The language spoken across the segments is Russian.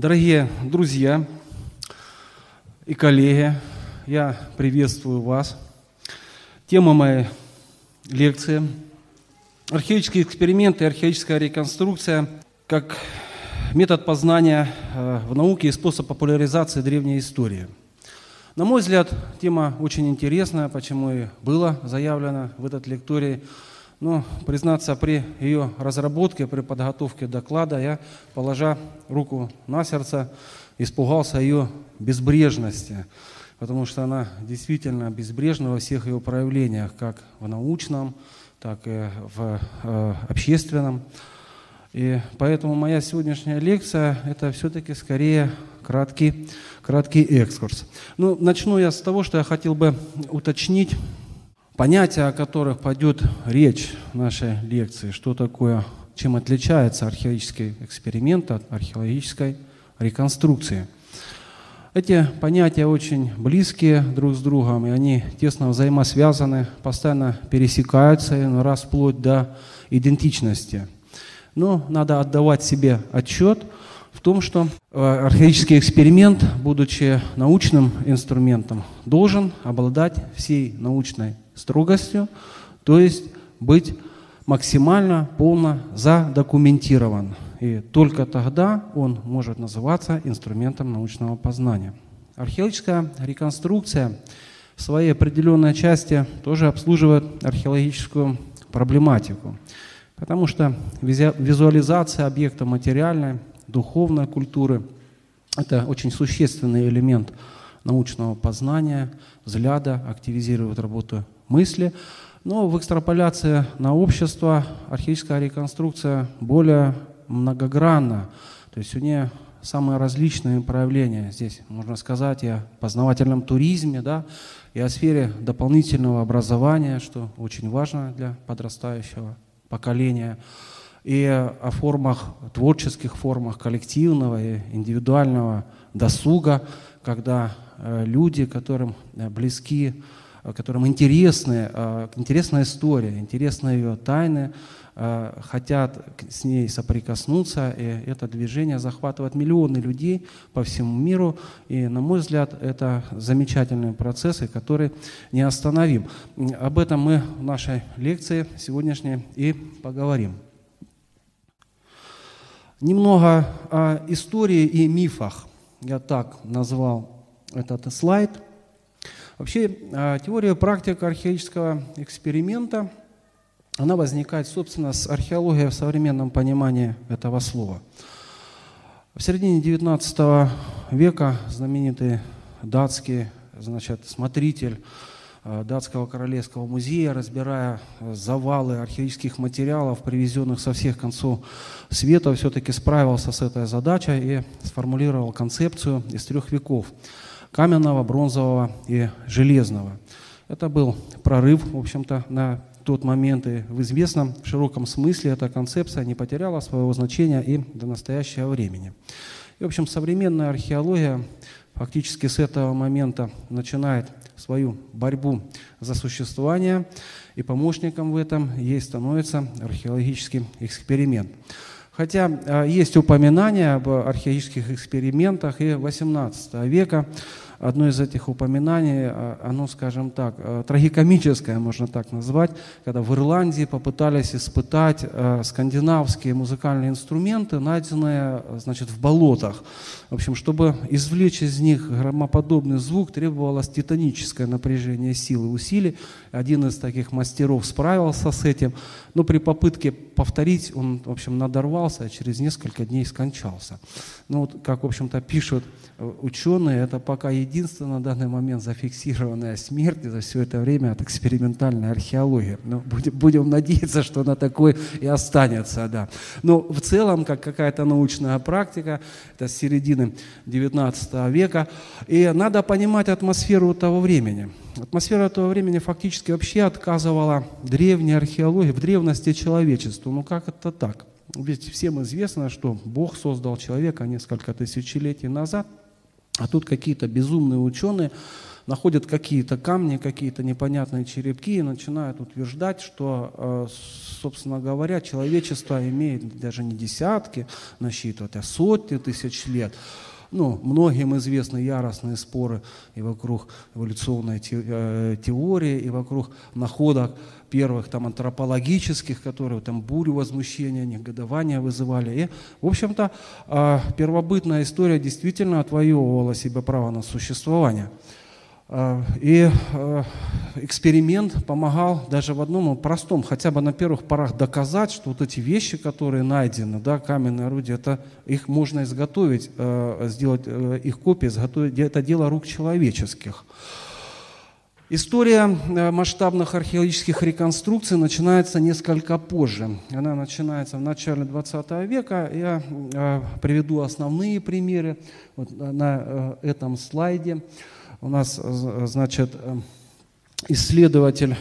Дорогие друзья и коллеги, я приветствую вас. Тема моей лекции – археологические эксперименты археологическая реконструкция как метод познания э, в науке и способ популяризации древней истории. На мой взгляд, тема очень интересная, почему и было заявлено в этот лектории – но, признаться, при ее разработке, при подготовке доклада, я, положа руку на сердце, испугался ее безбрежности, потому что она действительно безбрежна во всех ее проявлениях, как в научном, так и в э, общественном. И поэтому моя сегодняшняя лекция – это все-таки скорее краткий, краткий экскурс. Ну, начну я с того, что я хотел бы уточнить понятия, о которых пойдет речь в нашей лекции, что такое, чем отличается археологический эксперимент от археологической реконструкции. Эти понятия очень близкие друг с другом, и они тесно взаимосвязаны, постоянно пересекаются, и раз вплоть до идентичности. Но надо отдавать себе отчет в том, что э, археологический эксперимент, будучи научным инструментом, должен обладать всей научной строгостью, то есть быть максимально полно задокументирован. И только тогда он может называться инструментом научного познания. Археологическая реконструкция в своей определенной части тоже обслуживает археологическую проблематику, потому что визуализация объекта материальной, духовной культуры – это очень существенный элемент научного познания, взгляда, активизирует работу мысли. Но в экстраполяции на общество археологическая реконструкция более многогранна. То есть у нее самые различные проявления. Здесь можно сказать и о познавательном туризме, да, и о сфере дополнительного образования, что очень важно для подрастающего поколения, и о формах, творческих формах коллективного и индивидуального досуга, когда э, люди, которым э, близки которым интересны, э, интересна история, интересны ее тайны, э, хотят с ней соприкоснуться, и это движение захватывает миллионы людей по всему миру, и, на мой взгляд, это замечательные процессы, которые не остановим. Об этом мы в нашей лекции сегодняшней и поговорим. Немного о истории и мифах. Я так назвал этот слайд – Вообще, а, теория практика археологического эксперимента, она возникает, собственно, с археологией в современном понимании этого слова. В середине XIX века знаменитый датский значит, смотритель а, датского королевского музея, разбирая завалы археологических материалов, привезенных со всех концов света, все-таки справился с этой задачей и сформулировал концепцию из трех веков – каменного, бронзового и железного. Это был прорыв, в общем-то, на тот момент и в известном в широком смысле эта концепция не потеряла своего значения и до настоящего времени. И, в общем, современная археология фактически с этого момента начинает свою борьбу за существование, и помощником в этом ей становится археологический эксперимент. Хотя а, есть упоминания об археологических экспериментах и XVIII века, одно из этих упоминаний, а, оно, скажем так, а, трагикомическое, можно так назвать, когда в Ирландии попытались испытать скандинавские музыкальные инструменты, найденные значит, в болотах. В общем, чтобы извлечь из них громоподобный звук, требовалось титаническое напряжение сил и усилий. Один из таких мастеров справился с этим, но при попытке повторить он, в общем, надорвался, а через несколько дней скончался. Ну вот, как, в общем-то, пишут ученые, это пока единственная на данный момент зафиксированная смерть за все это время от экспериментальной археологии. Но ну, будем, будем надеяться, что она такой и останется. Да. Но в целом, как какая-то научная практика, это с середины XIX века, и надо понимать атмосферу того времени. Атмосфера того времени фактически вообще отказывала древней археологии, в древности человечеству. Ну как это так? Ведь всем известно, что Бог создал человека несколько тысячелетий назад – а тут какие-то безумные ученые находят какие-то камни, какие-то непонятные черепки и начинают утверждать, что, собственно говоря, человечество имеет даже не десятки насчитывать, а сотни тысяч лет ну, многим известны яростные споры и вокруг эволюционной теории, и вокруг находок первых там антропологических, которые там бурю возмущения, негодования вызывали. И, в общем-то, а, первобытная история действительно отвоевывала себе право на существование. А, и а, эксперимент помогал даже в одном простом, хотя бы на первых порах доказать, что вот эти вещи, которые найдены, да, каменные орудия, это, их можно изготовить, сделать э, их копии, изготовить, это дело рук человеческих. История э, масштабных археологических реконструкций начинается несколько позже. Она начинается в начале 20 века. Я э, приведу основные примеры вот на э, этом слайде. У нас, значит, исследователь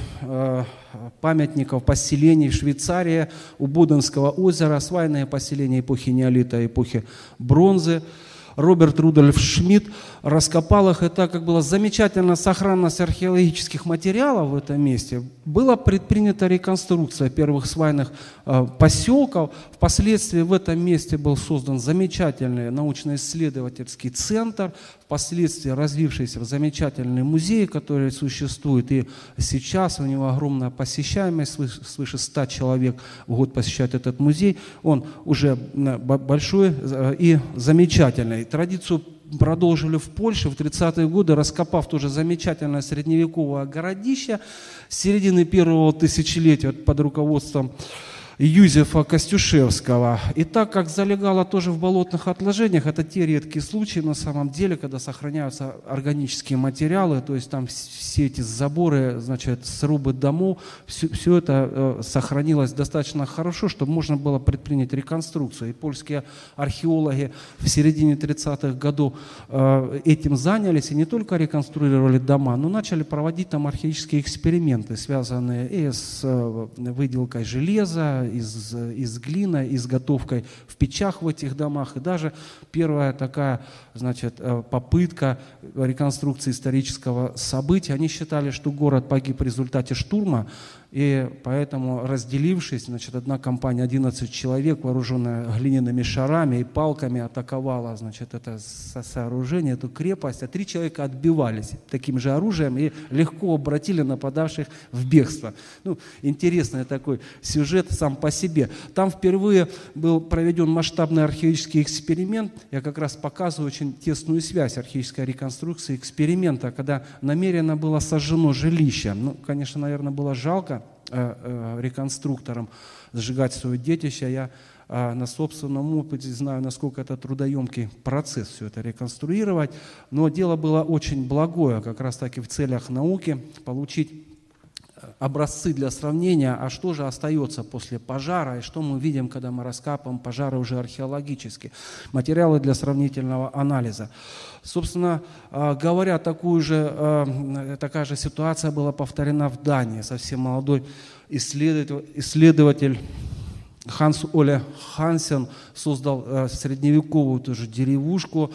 памятников поселений в Швейцарии у Буденского озера, свайные поселения эпохи неолита, эпохи бронзы – Роберт Рудольф Шмидт раскопал их, и так как была замечательная сохранность археологических материалов в этом месте, была предпринята реконструкция первых свайных э, поселков. Впоследствии в этом месте был создан замечательный научно-исследовательский центр, впоследствии развившийся в замечательный музей, который существует. И сейчас у него огромная посещаемость, свыше 100 человек в год посещают этот музей. Он уже большой э, и замечательный. Традицию продолжили в Польше в 30-е годы, раскопав тоже замечательное средневековое городище середины первого тысячелетия под руководством Юзефа Костюшевского. И так как залегало тоже в болотных отложениях, это те редкие случаи на самом деле, когда сохраняются органические материалы, то есть там все эти заборы, значит, срубы домов, все, все это э, сохранилось достаточно хорошо, чтобы можно было предпринять реконструкцию. И польские археологи в середине 30-х годов э, этим занялись и не только реконструировали дома, но начали проводить там археологические эксперименты, связанные и с э, выделкой железа, из, из глины, изготовкой в печах в этих домах. И даже первая такая значит, э, попытка реконструкции исторического события. Они считали, что город погиб в результате штурма, и поэтому, разделившись, значит, одна компания, 11 человек, вооруженная глиняными шарами и палками, атаковала значит, это сооружение, эту крепость, а три человека отбивались таким же оружием и легко обратили нападавших в бегство. Ну, интересный такой сюжет сам по себе. Там впервые был проведен масштабный археологический эксперимент. Я как раз показываю очень тесную связь археологической реконструкции эксперимента, когда намеренно было сожжено жилище. Ну, конечно, наверное, было жалко, реконструктором сжигать свое детище. Я э, на собственном опыте знаю, насколько это трудоемкий процесс все это реконструировать. Но дело было очень благое, как раз таки в целях науки, получить образцы для сравнения, а что же остается после пожара, и что мы видим, когда мы раскапываем пожары уже археологически. Материалы для сравнительного анализа. Собственно а, говоря, такую же, а, такая же ситуация была повторена в Дании. Совсем молодой исследователь, исследователь Ханс Оле Хансен создал а, средневековую тоже деревушку,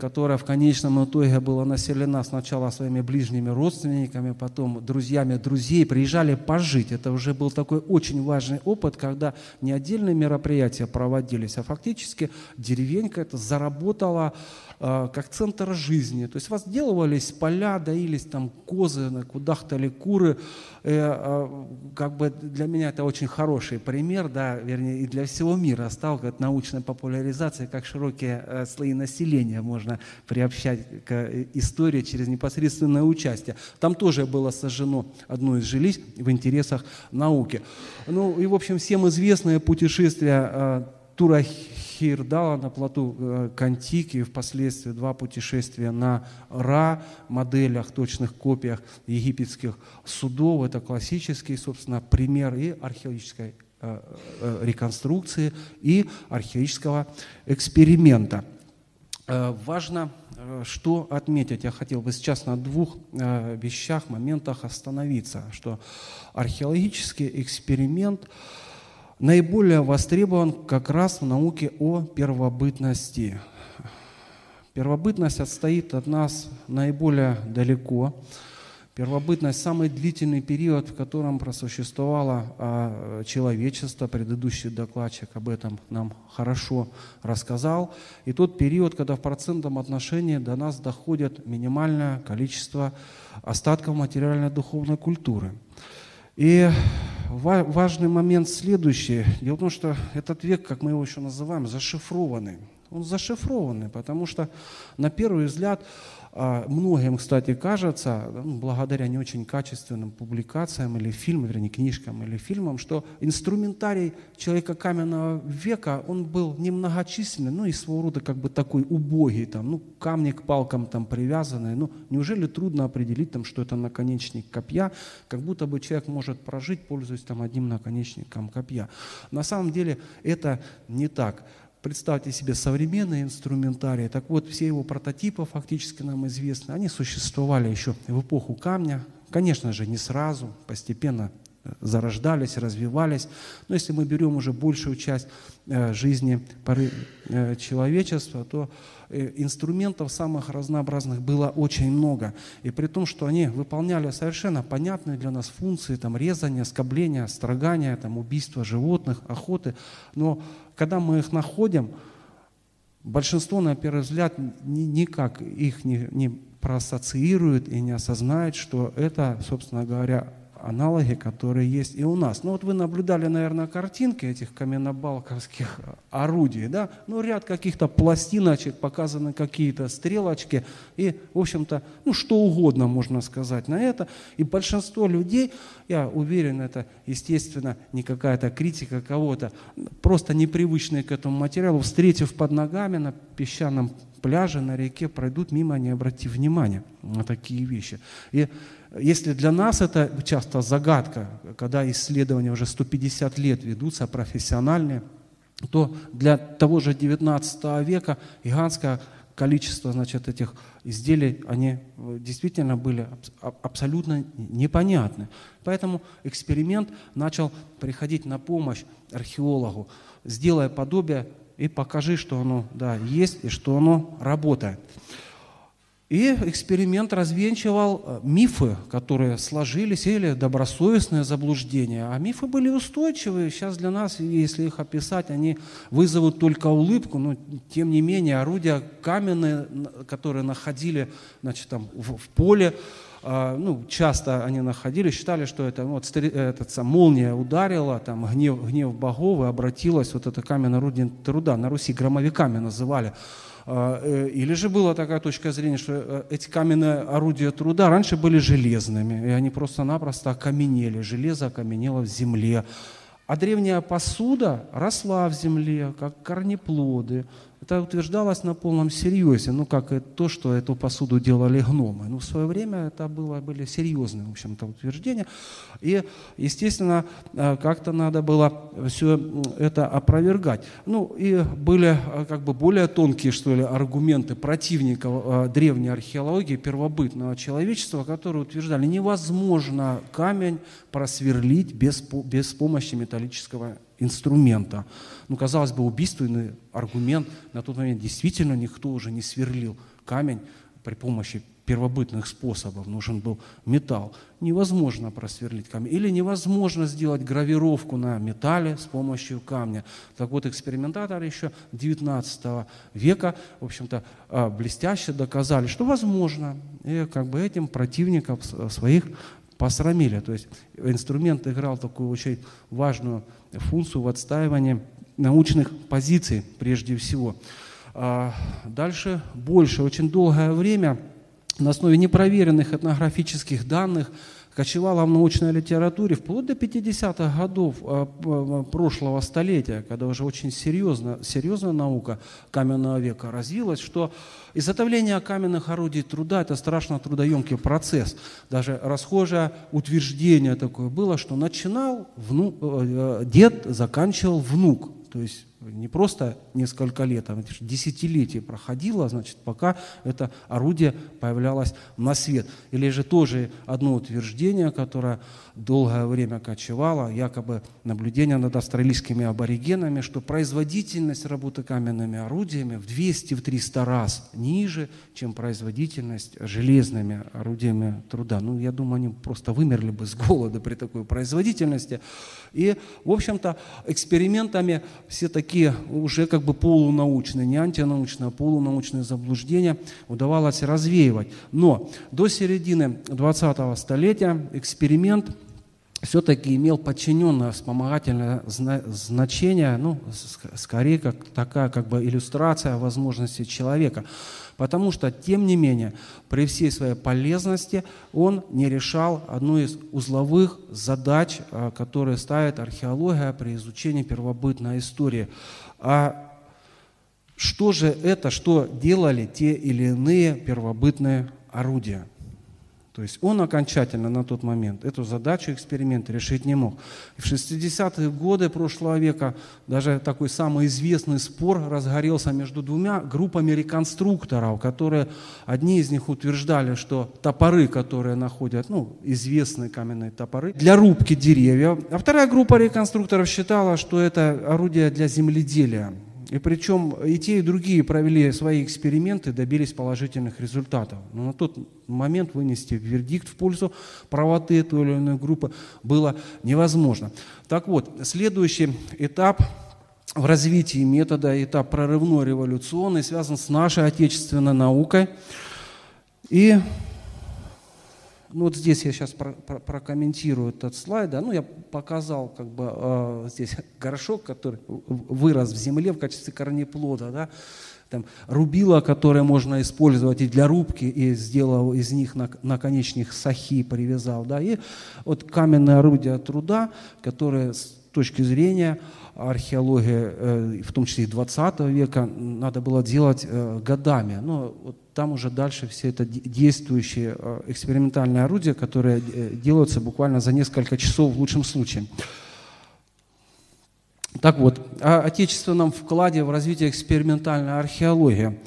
которая в конечном итоге была населена сначала своими ближними родственниками, потом друзьями друзей, приезжали пожить. Это уже был такой очень важный опыт, когда не отдельные мероприятия проводились, а фактически деревенька это заработала э, как центр жизни. То есть возделывались поля, доились там козы, кудахтали куры. Э, как бы для меня это очень хороший пример, да, вернее, и для всего мира стал как научная популяризация, как широкие э, слои населения можно приобщать к истории через непосредственное участие. Там тоже было сожжено одно из жилищ в интересах науки. Ну и, в общем, всем известное путешествие э, Тура Хирдала на плоту э, Кантики, впоследствии два путешествия на Ра, моделях, точных копиях египетских судов. Это классический, собственно, пример и археологической э, реконструкции, и археологического эксперимента. Э, важно э, что отметить. Я хотел бы сейчас на двух э, вещах, моментах остановиться, что археологический эксперимент наиболее востребован как раз в науке о первобытности. Первобытность отстоит от нас наиболее далеко. Первобытность – самый длительный период, в котором просуществовало а, человечество. Предыдущий докладчик об этом нам хорошо рассказал. И тот период, когда в процентном отношении до нас доходит минимальное количество остатков материальной духовной культуры. И важный момент следующий. Дело в том, что этот век, как мы его еще называем, зашифрованный. Он зашифрованный, потому что на первый взгляд многим, кстати, кажется, ну, благодаря не очень качественным публикациям или фильмам, вернее, книжкам или фильмам, что инструментарий человека каменного века, он был немногочисленный, ну и своего рода как бы такой убогий, там, ну, камни к палкам там привязанные. Ну, неужели трудно определить, там, что это наконечник копья, как будто бы человек может прожить, пользуясь там одним наконечником копья. На самом деле это не так. Представьте себе современные инструментарии. Так вот, все его прототипы фактически нам известны. Они существовали еще в эпоху камня. Конечно же, не сразу, постепенно зарождались, развивались. Но если мы берем уже большую часть э, жизни поры э, человечества, то инструментов самых разнообразных было очень много. И при том, что они выполняли совершенно понятные для нас функции, там, резания, скобления, строгания, там, убийства животных, охоты. Но когда мы их находим, большинство, на первый взгляд, никак их не, не проассоциирует и не осознает, что это, собственно говоря, аналоги, которые есть и у нас. Ну вот вы наблюдали, наверное, картинки этих каменнобалковских орудий, да? Ну ряд каких-то пластиночек, показаны какие-то стрелочки и, в общем-то, ну что угодно можно сказать на это. И большинство людей, я уверен, это, естественно, не какая-то критика кого-то, просто непривычные к этому материалу, встретив под ногами на песчаном пляже, на реке, пройдут мимо, не обратив внимания на такие вещи. И если для нас это часто загадка, когда исследования уже 150 лет ведутся профессиональные, то для того же 19 века гигантское количество значит, этих изделий, они э, действительно были абсолютно непонятны. Поэтому эксперимент начал приходить на помощь археологу, сделая подобие и покажи, что оно да, есть и что оно работает. И эксперимент развенчивал э, мифы, которые сложились, или добросовестные заблуждения. А мифы были устойчивые. Сейчас для нас, если их описать, они вызовут только улыбку. Но тем не менее, орудия каменные, которые находили значит, там, в, в поле, ну, часто они находили, считали, что это ну, вот, этот, сам, молния ударила, там, гнев, гнев богов, и обратилась вот это каменное орудие труда. На Руси громовиками называли. А, э, или же была такая точка зрения, что э, эти каменные орудия труда раньше были железными, и они просто-напросто окаменели, железо окаменело в земле. А древняя посуда росла в земле, как корнеплоды, это утверждалось на полном серьезе, ну, как то, что эту посуду делали гномы. Ну, в свое время это было, были серьезные, в общем-то, утверждения. И, естественно, э, как-то надо было все это опровергать. Ну, и были э, как бы более тонкие, что ли, аргументы противников э, древней археологии, первобытного человечества, которые утверждали, невозможно камень просверлить без, без помощи металлического инструмента. Ну, казалось бы, убийственный аргумент. На тот момент действительно никто уже не сверлил камень при помощи первобытных способов. Нужен был металл. Невозможно просверлить камень. Или невозможно сделать гравировку на металле с помощью камня. Так вот, экспериментаторы еще 19 века, в общем-то, а, блестяще доказали, что возможно. И как бы этим противников своих посрамили. То есть инструмент играл такую очень важную функцию в отстаивании научных позиций прежде всего. А дальше больше, очень долгое время на основе непроверенных этнографических данных кочевала в научной литературе вплоть до 50-х годов а, прошлого столетия, когда уже очень серьезно, серьезная наука каменного века развилась, что изготовление каменных орудий труда – это страшно трудоемкий процесс. Даже расхожее утверждение такое было, что начинал внук, э, дед, заканчивал внук. То есть не просто несколько лет, а десятилетия проходило, значит, пока это орудие появлялось на свет. Или же тоже одно утверждение, которое долгое время кочевало, якобы наблюдение над австралийскими аборигенами, что производительность работы каменными орудиями в 200-300 раз ниже, чем производительность железными орудиями труда. Ну, я думаю, они просто вымерли бы с голода при такой производительности. И, в общем-то, экспериментами все такие уже как бы полунаучные, не антинаучные, а полунаучные заблуждения удавалось развеивать. Но до середины 20-го столетия эксперимент все-таки имел подчиненное вспомогательное значение, ну, скорее как такая как бы иллюстрация возможностей человека. Потому что, тем не менее, при всей своей полезности он не решал одну из узловых задач, а, которые ставит археология при изучении первобытной истории. А что же это, что делали те или иные первобытные орудия? То есть он окончательно на тот момент эту задачу эксперимента решить не мог. В 60-е годы прошлого века даже такой самый известный спор разгорелся между двумя группами реконструкторов, которые одни из них утверждали, что топоры, которые находят, ну, известные каменные топоры, для рубки деревьев, а вторая группа реконструкторов считала, что это орудие для земледелия. И причем и те, и другие провели свои эксперименты, добились положительных результатов. Но на тот момент вынести вердикт в пользу правоты той или иной группы было невозможно. Так вот, следующий этап в развитии метода, этап прорывной революционный, связан с нашей отечественной наукой. И ну вот здесь я сейчас про, про, прокомментирую этот слайд. Да? Ну, я показал как бы э, здесь горшок, который вырос в земле в качестве корнеплода. Да? Там, рубила, которые можно использовать и для рубки, и сделал из них наконечник сахи, привязал. Да? И вот каменные орудия труда, которые с точки зрения археологии, э, в том числе и 20 века, надо было делать э, годами. Но вот там уже дальше все это действующие э, экспериментальные орудия, которые делаются буквально за несколько часов в лучшем случае. Так вот, о отечественном вкладе в развитие экспериментальной археологии.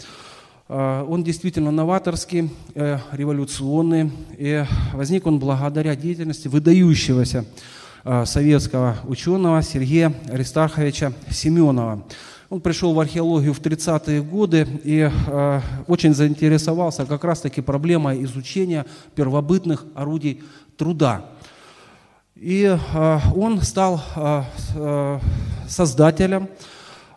Он действительно новаторский, революционный, и возник он благодаря деятельности выдающегося Э, советского ученого Сергея Аристарховича Семенова. Он пришел в археологию в 30-е годы и э, очень заинтересовался как раз-таки проблемой изучения первобытных орудий труда. И э, он стал э, э создателем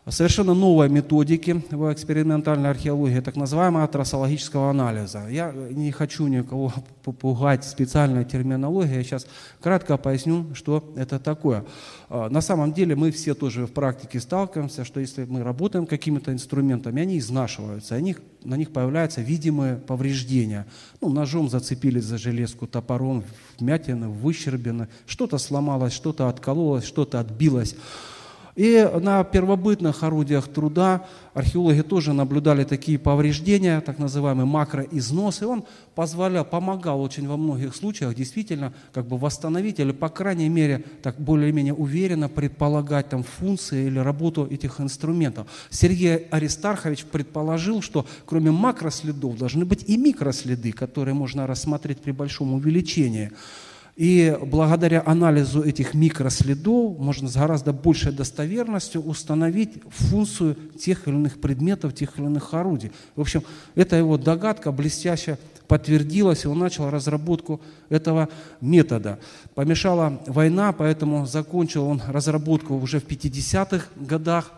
совершенно новой методики в экспериментальной археологии, так называемого трассологического анализа. Я не хочу никого попугать специальной терминологией, я сейчас кратко поясню, что это такое. А, на самом деле мы все тоже в практике сталкиваемся, что если мы работаем какими-то инструментами, они изнашиваются, они, на них появляются видимые повреждения. Ну, ножом зацепились за железку, топором, вмятины, выщербины, что-то сломалось, что-то откололось, что-то отбилось. И на первобытных орудиях труда археологи тоже наблюдали такие повреждения, так называемый макроизнос, и он позволял, помогал очень во многих случаях действительно как бы восстановить или, по крайней мере, так более-менее уверенно предполагать там функции или работу этих инструментов. Сергей Аристархович предположил, что кроме макроследов должны быть и микроследы, которые можно рассмотреть при большом увеличении. И благодаря анализу этих микроследов можно с гораздо большей достоверностью установить функцию тех или иных предметов, тех или иных орудий. В общем, эта его догадка блестяще подтвердилась, и он начал разработку этого метода. Помешала война, поэтому закончил он разработку уже в 50-х годах.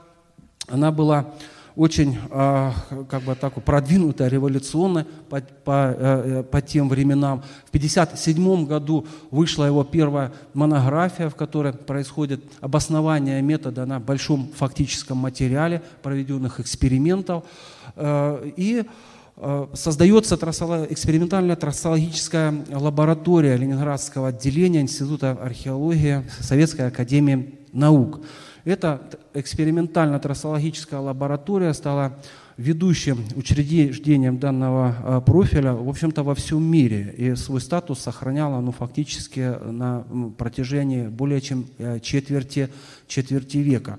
Она была очень а, как бы так, продвинутая, революционная по, по, э, э, по тем временам. В 1957 году вышла его первая монография, в которой происходит обоснование метода на большом фактическом материале проведенных экспериментов. Э, и создается экспериментальная трассологическая лаборатория Ленинградского отделения Института археологии Советской академии наук. Эта экспериментально-трассологическая лаборатория стала ведущим учреждением данного а, профиля, в общем-то, во всем мире. И свой статус сохраняла ну, фактически на протяжении более чем э, четверти, четверти века.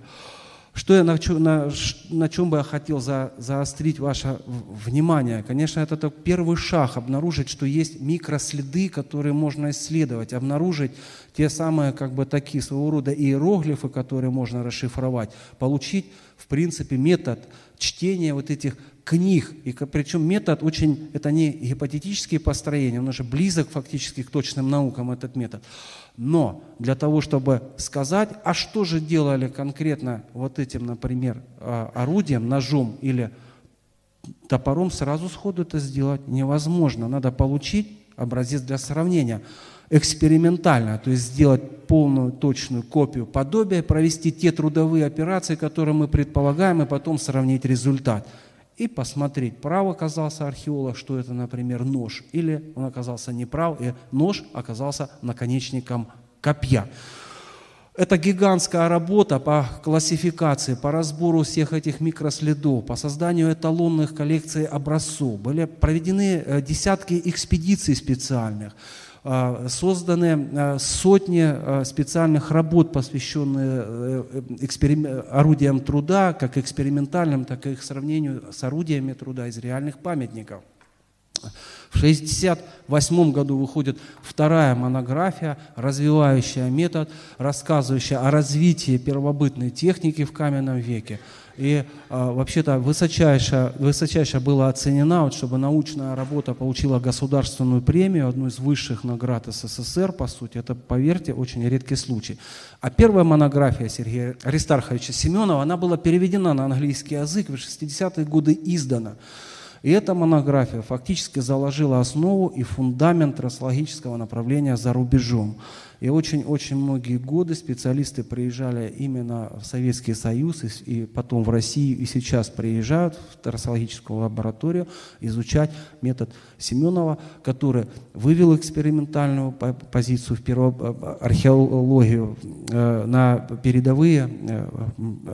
Что я, на, на, на чем бы я хотел за, заострить ваше внимание? Конечно, это только первый шаг, обнаружить, что есть микроследы, которые можно исследовать, обнаружить те самые, как бы такие своего рода иероглифы, которые можно расшифровать, получить, в принципе, метод чтения вот этих книг. И причем метод очень, это не гипотетические построения, он уже близок фактически к точным наукам, этот метод. Но для того, чтобы сказать, а что же делали конкретно вот этим, например, а, орудием, ножом или топором, сразу сходу это сделать невозможно. Надо получить образец для сравнения экспериментально, то есть сделать полную точную копию подобия, провести те трудовые операции, которые мы предполагаем, и потом сравнить результат и посмотреть, прав оказался археолог, что это, например, нож, или он оказался неправ, и нож оказался наконечником копья. Это гигантская работа по классификации, по разбору всех этих микроследов, по созданию эталонных коллекций образцов. Были проведены э, десятки экспедиций специальных. А, созданы а, сотни а, специальных работ, посвященных э, орудиям труда, как экспериментальным, так и их сравнению с орудиями труда из реальных памятников. В 1968 году выходит вторая монография, развивающая метод, рассказывающая о развитии первобытной техники в каменном веке. И а, вообще-то высочайше, высочайше была оценена, вот, чтобы научная работа получила государственную премию, одну из высших наград СССР, по сути. Это, поверьте, очень редкий случай. А первая монография Сергея Аристарховича Семенова, она была переведена на английский язык, в 60-е годы издана. И эта монография фактически заложила основу и фундамент трассологического направления за рубежом. И очень-очень многие годы специалисты приезжали именно в Советский Союз и, потом в Россию, и сейчас приезжают в трассологическую лабораторию изучать метод Семенова, который вывел экспериментальную позицию в перво, э, археологию э, на передовые э,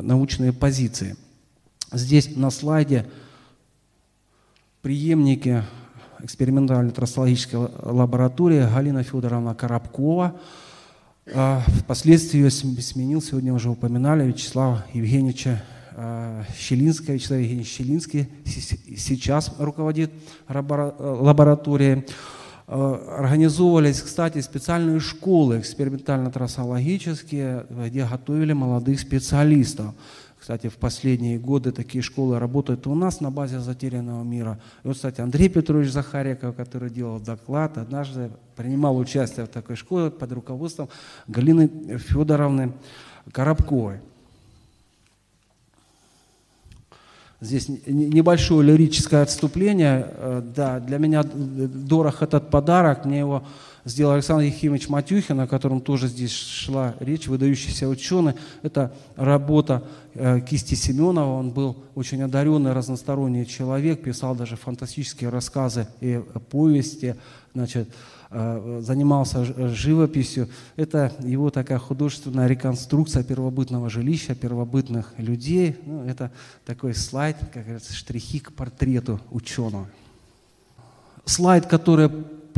научные позиции. Здесь на слайде преемники экспериментальной трассологической лаборатории Галина Федоровна Коробкова. А, впоследствии ее сменил, сегодня уже упоминали, Вячеслав Евгеньевича а, Щелинская, Вячеслав Евгеньевич Щелинский сейчас руководит лабораторией. А, организовывались, кстати, специальные школы экспериментально-трассологические, где готовили молодых специалистов. Кстати, в последние годы такие школы работают у нас на базе затерянного мира. И вот, кстати, Андрей Петрович Захариков, который делал доклад, однажды принимал участие в такой школе под руководством Галины Федоровны Коробковой. Здесь небольшое лирическое отступление. Э, да, для меня дорог этот подарок. Мне его сделал Александр Ефимович Матюхин, о котором тоже здесь шла речь, выдающийся ученый. Это работа э, кисти Семенова. Он был очень одаренный, разносторонний человек, писал даже фантастические рассказы и повести, значит, э, занимался живописью. Это его такая художественная реконструкция первобытного жилища, первобытных людей. Ну, это такой слайд, как говорится, штрихи к портрету ученого. Слайд, который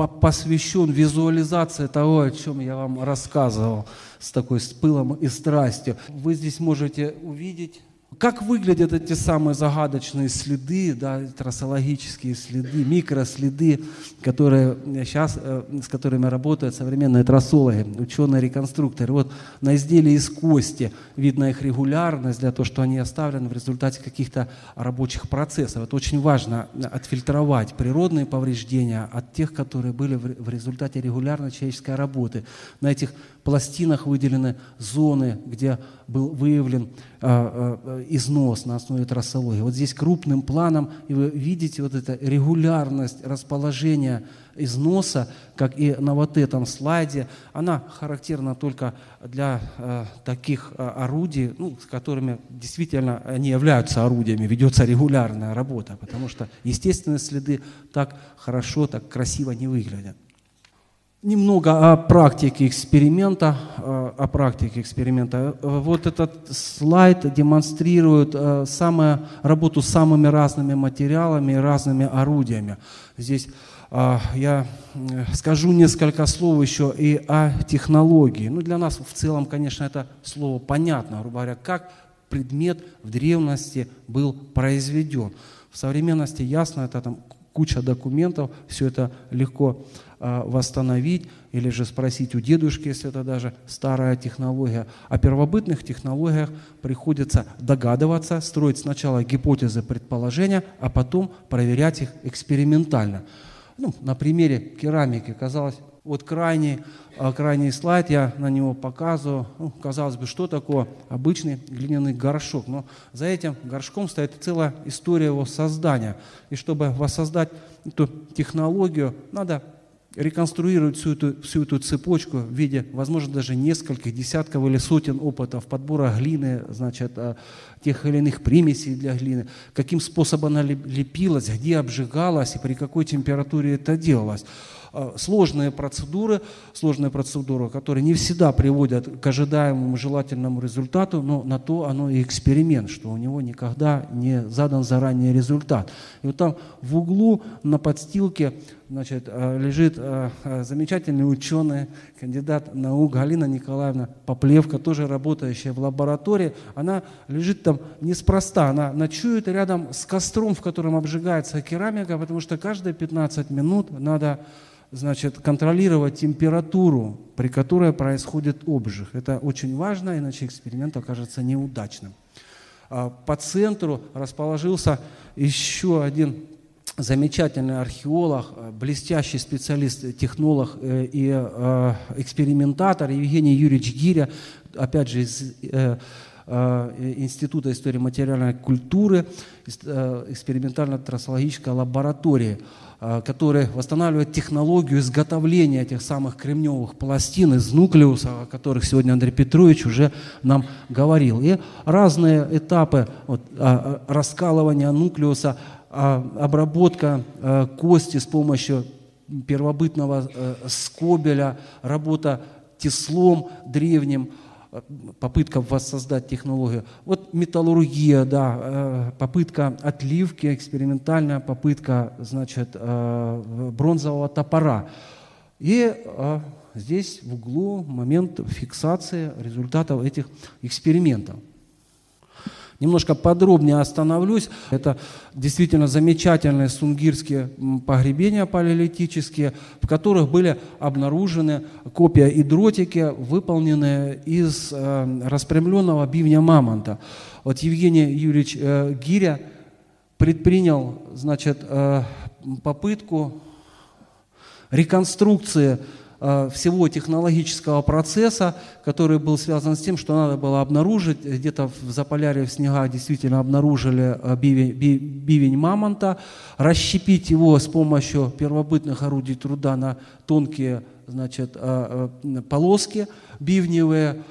посвящен визуализации того, о чем я вам рассказывал с такой с пылом и страстью. Вы здесь можете увидеть как выглядят эти самые загадочные следы, да, трассологические следы, микроследы, которые сейчас, э, с которыми работают современные трассологи, ученые-реконструкторы. Вот на изделии из кости видно их регулярность для того, что они оставлены в результате каких-то рабочих процессов. Это очень важно отфильтровать природные повреждения от тех, которые были в результате регулярной человеческой работы. На этих пластинах выделены зоны, где был выявлен а, а, износ на основе трассологии. Вот здесь крупным планом, и вы видите вот эту регулярность расположения износа, как и на вот этом слайде, она характерна только для э, таких э, орудий, ну, с которыми действительно они являются орудиями, ведется регулярная работа, потому что естественные следы так хорошо, так красиво не выглядят. Немного о практике эксперимента. Э, о практике эксперимента. Вот этот слайд демонстрирует э, самую, работу с самыми разными материалами и разными орудиями. Здесь э, я скажу несколько слов еще и о технологии. Ну, для нас в целом, конечно, это слово понятно, грубо говоря, как предмет в древности был произведен. В современности ясно, это там куча документов, все это легко э, восстановить или же спросить у дедушки, если это даже старая технология. О первобытных технологиях приходится догадываться, строить сначала гипотезы, предположения, а потом проверять их экспериментально. Ну, на примере керамики, казалось, вот крайний, а, крайний слайд, я на него показываю. Ну, казалось бы, что такое обычный глиняный горшок. Но за этим горшком стоит целая история его создания. И чтобы воссоздать эту технологию, надо реконструировать всю эту, всю эту цепочку в виде, возможно, даже нескольких десятков или сотен опытов подбора глины, значит, а, тех или иных примесей для глины, каким способом она лепилась, где обжигалась и при какой температуре это делалось. А, сложные процедуры, сложные процедуры, которые не всегда приводят к ожидаемому желательному результату, но на то оно и эксперимент, что у него никогда не задан заранее результат. И вот там в углу на подстилке значит, а, лежит а, замечательный ученый, кандидат наук Галина Николаевна Поплевка, тоже работающая в лаборатории. Она лежит там неспроста, она ночует рядом с костром, в котором обжигается керамика, потому что каждые 15 минут надо значит, контролировать температуру, при которой происходит обжиг. Это очень важно, иначе эксперимент окажется неудачным. А, по центру расположился еще один замечательный археолог, блестящий специалист, технолог э, и э, экспериментатор Евгений Юрьевич Гиря, опять же, из э, Института истории материальной культуры, экспериментально-трассологической лаборатории – Э, который восстанавливает технологию изготовления этих самых кремневых пластин из нуклеуса, о которых сегодня Андрей Петрович уже нам говорил. И разные этапы вот, а, а, раскалывания нуклеуса, а, обработка э, кости с помощью первобытного э, скобеля, работа теслом древним – попытка воссоздать технологию. Вот металлургия, да, э, попытка отливки, экспериментальная попытка, значит, э, бронзового топора. И э, здесь в углу момент фиксации результатов этих экспериментов. Немножко подробнее остановлюсь. Это действительно замечательные сунгирские погребения палеолитические, в которых были обнаружены копия и дротики, выполненные из э, распрямленного бивня мамонта. Вот Евгений Юрьевич э, Гиря предпринял значит, э, попытку реконструкции всего технологического процесса, который был связан с тем, что надо было обнаружить, где-то в Заполярье в снегах действительно обнаружили э, бивень, бивень мамонта, расщепить его с помощью первобытных орудий труда на тонкие значит, э, полоски бивневые, Э,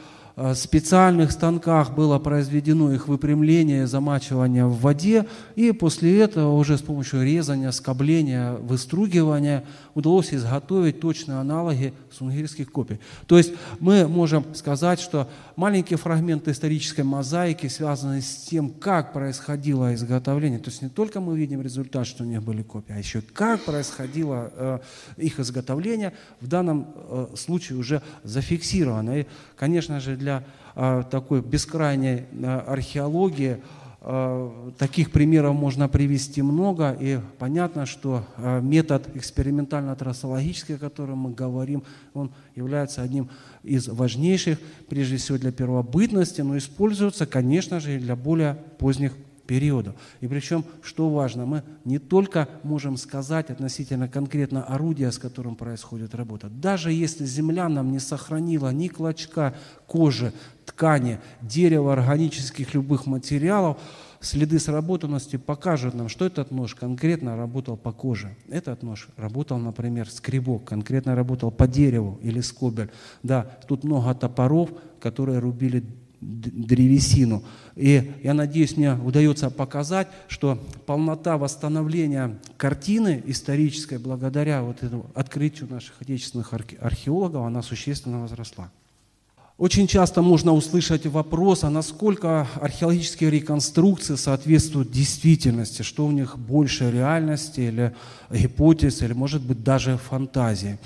специальных станках было произведено их выпрямление, замачивание в воде, и после этого уже с помощью резания, скобления, выстругивания удалось изготовить точные аналоги сунгирских копий. То есть мы можем сказать, что маленькие фрагменты исторической мозаики связаны с тем, как происходило изготовление. То есть не только мы видим результат, что у них были копии, а еще как происходило э, их изготовление, в данном э, случае уже зафиксировано. И, конечно же, для э, такой бескрайней э, археологии. Э, таких примеров можно привести много, и понятно, что метод экспериментально-трассологический, о котором мы говорим, он является одним из важнейших, прежде всего для первобытности, но используется, конечно же, и для более поздних периода. И причем, что важно, мы не только можем сказать относительно конкретно орудия, с которым происходит работа. Даже если земля нам не сохранила ни клочка кожи, ткани, дерева, органических любых материалов, следы сработанности покажут нам, что этот нож конкретно работал по коже. Этот нож работал, например, скребок, конкретно работал по дереву или скобель. Да, тут много топоров, которые рубили древесину. И я надеюсь, мне удается показать, что полнота восстановления картины исторической благодаря вот этому открытию наших отечественных археологов, она существенно возросла. Очень часто можно услышать вопрос, а насколько археологические реконструкции соответствуют действительности, что у них больше реальности или гипотез, или может быть даже фантазии.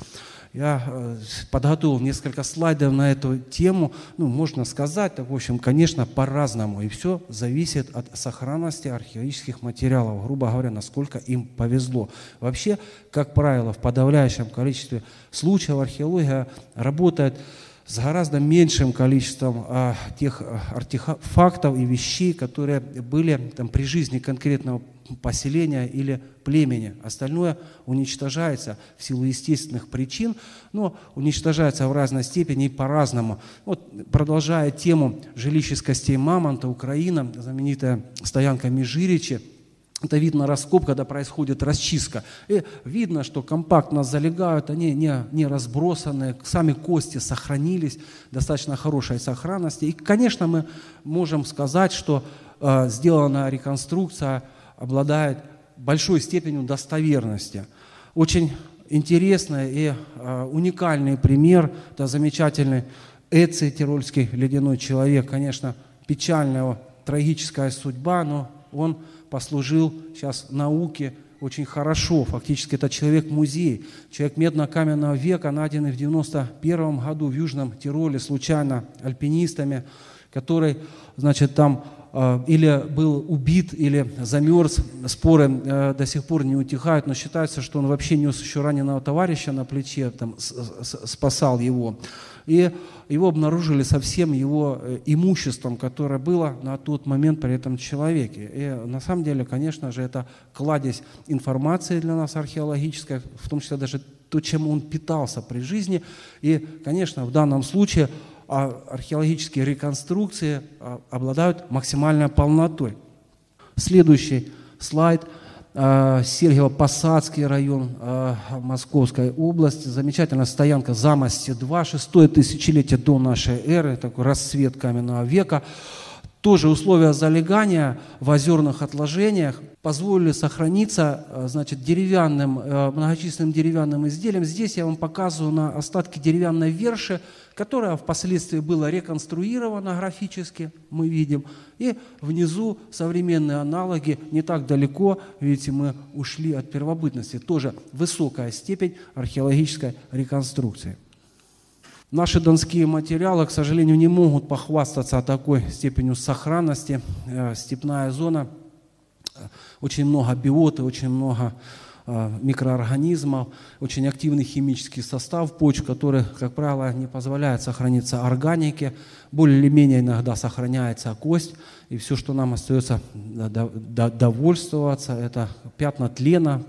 Я э, подготовил несколько слайдов на эту тему. Ну, можно сказать, в общем, конечно, по-разному. И все зависит от сохранности археологических материалов, грубо говоря, насколько им повезло. Вообще, как правило, в подавляющем количестве случаев археология работает с гораздо меньшим количеством а, тех а, артефактов и вещей, которые были там, при жизни конкретного поселения или племени. Остальное уничтожается в силу естественных причин, но уничтожается в разной степени и по-разному. Вот, продолжая тему жилищ костей мамонта, Украина, знаменитая стоянка Межиричи – это видно раскоп, когда происходит расчистка. И видно, что компактно залегают, они не, не разбросаны, сами кости сохранились, достаточно хорошей сохранности. И, конечно, мы можем сказать, что э, сделанная реконструкция обладает большой степенью достоверности. Очень интересный и э, уникальный пример, это замечательный Эци, тирольский ледяной человек. Конечно, печальная его трагическая судьба, но он послужил сейчас науке очень хорошо. Фактически это человек-музей, человек медно-каменного века, найденный в 91 году в Южном Тироле случайно альпинистами, который, значит, там или был убит, или замерз. Споры э, до сих пор не утихают, но считается, что он вообще нес еще раненого товарища на плече, там, спасал его и его обнаружили со всем его э, имуществом, которое было на тот момент при этом человеке. И на самом деле, конечно же, это кладезь информации для нас археологическая, в том числе даже то, чем он питался при жизни. И, конечно, в данном случае а, археологические реконструкции а, обладают максимальной полнотой. Следующий слайд – Э, Сергиево-Посадский район Московской области. Замечательная стоянка Замости-2, шестое тысячелетие до нашей эры, такой расцвет каменного века. Тоже условия залегания в озерных отложениях позволили сохраниться э, значит, деревянным, многочисленным деревянным изделиям. Здесь я вам показываю на остатки деревянной верши, которая впоследствии была реконструирована графически, мы видим. И внизу современные аналоги, не так далеко, видите, мы ушли от первобытности. Тоже высокая степень археологической реконструкции. Наши донские материалы, к сожалению, не могут похвастаться такой степенью сохранности. Э, степная зона, э, очень много биоты, очень много Э, микроорганизмов, очень активный химический состав почв, который, как правило, не позволяет сохраниться органике, более или менее иногда сохраняется кость, и все, что нам остается довольствоваться, это пятна тлена,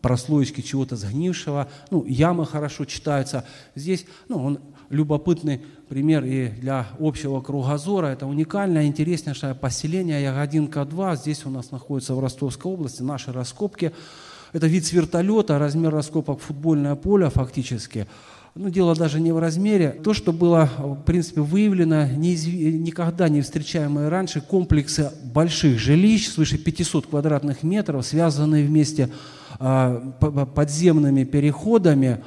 прослоечки чего-то сгнившего, ну, ямы хорошо читаются. Здесь, ну, он любопытный пример и для общего кругозора. Это уникальное, интереснейшее поселение Ягодинка-2. Здесь у нас находится в Ростовской области наши раскопки. Это вид с вертолета, размер раскопок футбольное поле фактически. Ну, дело даже не в размере. То, что было, в принципе, выявлено, неизв... никогда не встречаемые раньше комплексы больших жилищ, свыше 500 квадратных метров, связанные вместе э, подземными переходами,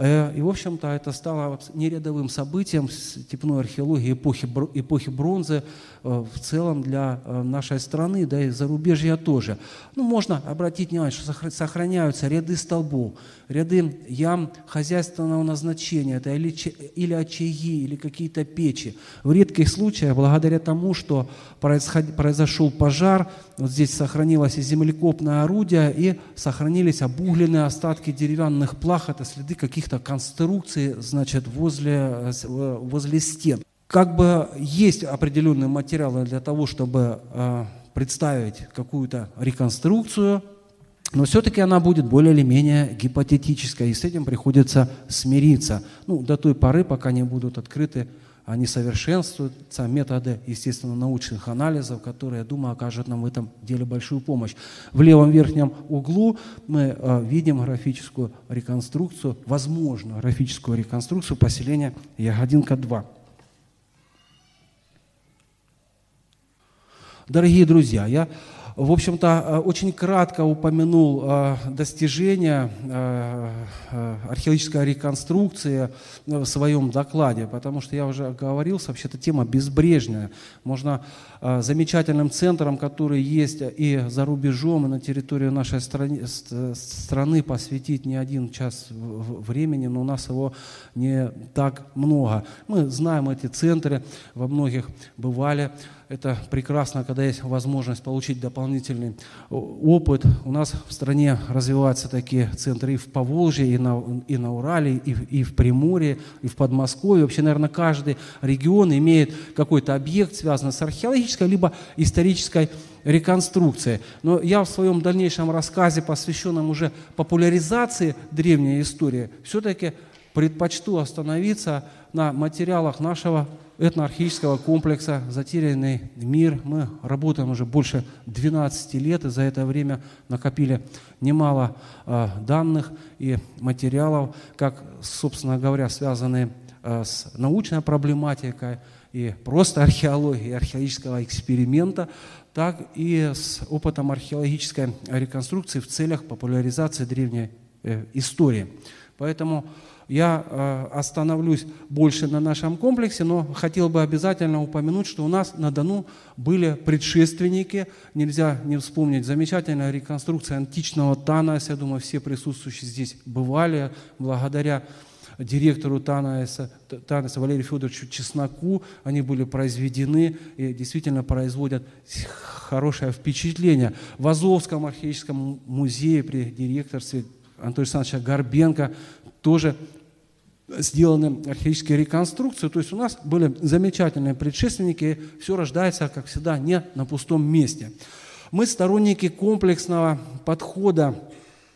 и, в общем-то, это стало нерядовым событием степной археологии эпохи, эпохи бронзы э, в целом для э, нашей страны, да и зарубежья тоже. Ну, можно обратить внимание, что сохраняются ряды столбов, ряды ям хозяйственного назначения, это или, или очаги, или какие-то печи. В редких случаях, благодаря тому, что произошел пожар, вот здесь сохранилось и землекопное орудие, и сохранились обугленные остатки деревянных плах, это следы каких-то конструкций, значит, возле, возле стен. Как бы есть определенные материалы для того, чтобы э, представить какую-то реконструкцию, но все-таки она будет более или менее гипотетической, и с этим приходится смириться. Ну, до той поры, пока не будут открыты они совершенствуются, методы, естественно, научных анализов, которые, я думаю, окажут нам в этом деле большую помощь. В левом верхнем углу мы э, видим графическую реконструкцию, возможную графическую реконструкцию поселения Ягодинка-2. Дорогие друзья, я в общем-то, э, очень кратко упомянул э, достижения э, археологической реконструкции в своем докладе, потому что я уже говорил, вообще-то тема безбрежная. Можно замечательным центром, который есть и за рубежом, и на территории нашей страны, страны посвятить не один час времени, но у нас его не так много. Мы знаем эти центры, во многих бывали, это прекрасно, когда есть возможность получить дополнительный опыт. У нас в стране развиваются такие центры и в Поволжье, и на, и на Урале, и, и в Приморье, и в Подмосковье. Вообще, наверное, каждый регион имеет какой-то объект, связанный с археологической либо исторической реконструкцией. Но я в своем дальнейшем рассказе, посвященном уже популяризации древней истории, все-таки предпочту остановиться на материалах нашего этноархеологического комплекса «Затерянный мир». Мы работаем уже больше 12 лет, и за это время накопили немало э, данных и материалов, как, собственно говоря, связанные э, с научной проблематикой и просто археологией, археологического эксперимента, так и с опытом археологической реконструкции в целях популяризации древней э, истории. Поэтому я э, остановлюсь больше на нашем комплексе, но хотел бы обязательно упомянуть, что у нас на Дону были предшественники. Нельзя не вспомнить замечательная реконструкция античного Танаса. Я думаю, все присутствующие здесь бывали благодаря директору Танаиса, Танаиса Валерию Федоровичу Чесноку. Они были произведены и действительно производят хорошее впечатление. В Азовском археологическом музее при директорстве Антона Александровича Горбенко тоже сделаны археологические реконструкции. То есть у нас были замечательные предшественники, все рождается, как всегда, не на пустом месте. Мы сторонники комплексного подхода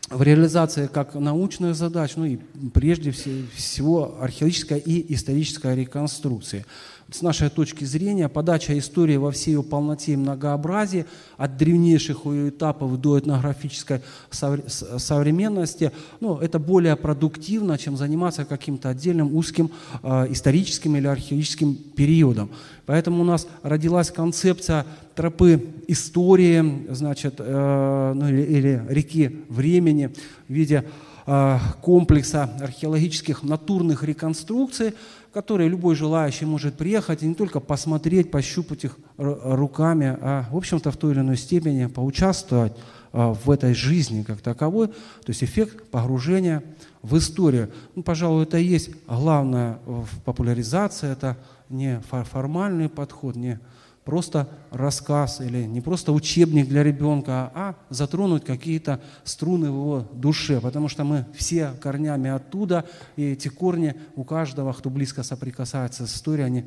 в реализации как научных задач, ну и прежде всего археологической и исторической реконструкции. С нашей точки зрения, подача истории во всей ее полноте и многообразии, от древнейших ее этапов до этнографической современности, ну, это более продуктивно, чем заниматься каким-то отдельным узким э, историческим или археологическим периодом. Поэтому у нас родилась концепция тропы истории, значит, э, ну, или, или реки времени в виде э, комплекса археологических натурных реконструкций, которые любой желающий может приехать и не только посмотреть, пощупать их руками, а, в общем-то, в той или иной степени поучаствовать а, в этой жизни как таковой, то есть эффект погружения в историю. Ну, пожалуй, это и есть в популяризации, это не формальный подход, не просто рассказ или не просто учебник для ребенка, а затронуть какие-то струны в его душе, потому что мы все корнями оттуда, и эти корни у каждого, кто близко соприкасается с историей, они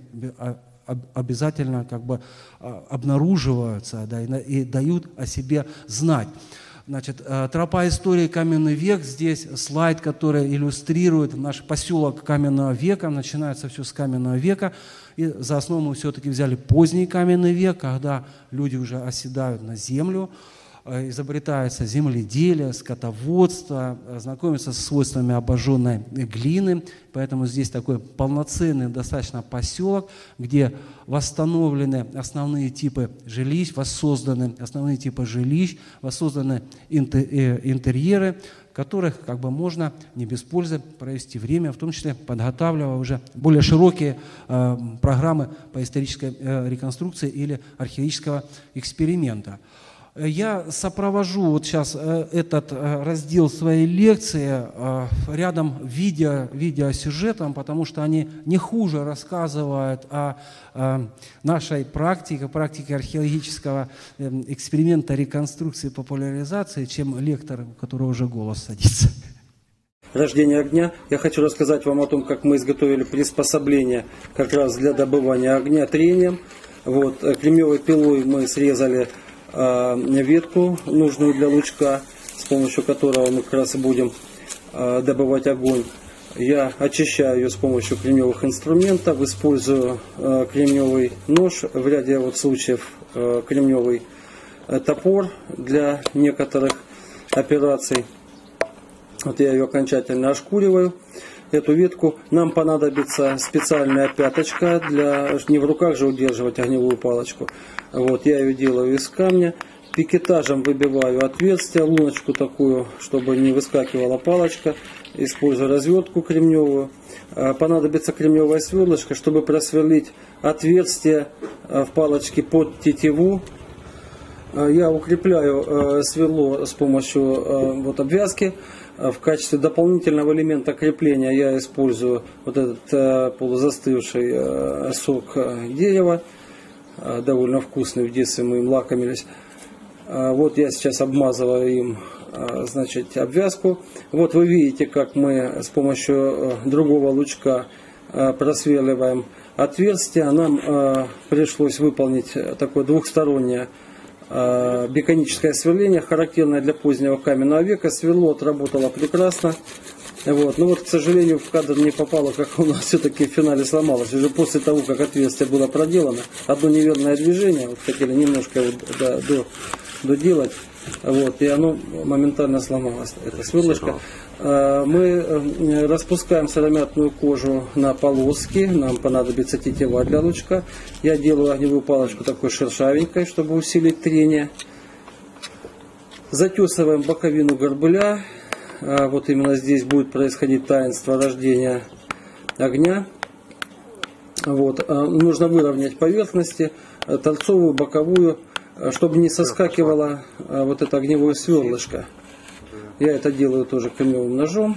обязательно как бы а, обнаруживаются да, и дают о себе знать. Значит, э, тропа истории каменный век. Здесь слайд, который иллюстрирует наш поселок каменного века. Начинается все с каменного века. И за основу мы все-таки взяли поздний каменный век, когда люди уже оседают на землю. Э, изобретается земледелие, скотоводство, э, знакомится с свойствами обожженной глины. Поэтому здесь такой полноценный достаточно поселок, где восстановлены основные типы жилищ, воссозданы основные типы жилищ, воссозданы э, интерьеры, которых как бы можно не без пользы провести время, в том числе подготавливая уже более широкие э, программы по исторической э, реконструкции или археологического эксперимента. Я сопровожу вот сейчас э, этот э, раздел своей лекции э, рядом видео, видеосюжетом, потому что они не хуже рассказывают о нашей практике, практике археологического эм, эксперимента реконструкции и популяризации, чем лектор, у которого уже голос садится. Рождение огня. Я хочу рассказать вам о том, как мы изготовили приспособление как раз для добывания огня трением. Вот, кремневой пилой мы срезали Э, ветку, нужную для лучка, с помощью которого мы как раз и будем э, добывать огонь. Я очищаю ее с помощью кремневых инструментов, использую э, кремневый нож, в ряде вот случаев кремневый топор для некоторых операций. Вот я ее окончательно ошкуриваю эту ветку. Нам понадобится специальная пяточка, для не в руках же удерживать огневую палочку. Вот, я ее делаю из камня. пикетажем выбиваю отверстие, луночку такую, чтобы не выскакивала палочка. Использую развертку кремневую. А, понадобится кремневая сверлышко, чтобы просверлить отверстие а, в палочке под тетиву. А, я укрепляю сверло с помощью вот обвязки. В качестве дополнительного элемента крепления я использую вот этот полузастывший сок дерева. Довольно вкусный, в детстве мы им лакомились. Вот я сейчас обмазываю им значит, обвязку. Вот вы видите, как мы с помощью э, другого лучка э, просверливаем отверстие. Нам э, пришлось выполнить такое двухстороннее беконическое сверление, характерное для позднего каменного века. Сверло отработало прекрасно. Вот. Но вот, к сожалению, в кадр не попало, как у нас все-таки в финале сломалось. Уже после того, как отверстие было проделано, одно неверное движение, вот хотели немножко вот, да, до, доделать, вот, и оно моментально сломалось, это сверлышко. А, мы э, распускаем сыромятную кожу на полоски, нам понадобится тетива для лучка. Я делаю огневую палочку такой шершавенькой, чтобы усилить трение. Затесываем боковину горбыля. А, вот именно здесь будет происходить таинство рождения огня. Вот. А, нужно выровнять поверхности, э, торцовую, боковую чтобы не соскакивало а, вот это огневое сверлышко. Я это делаю тоже кремневым ножом.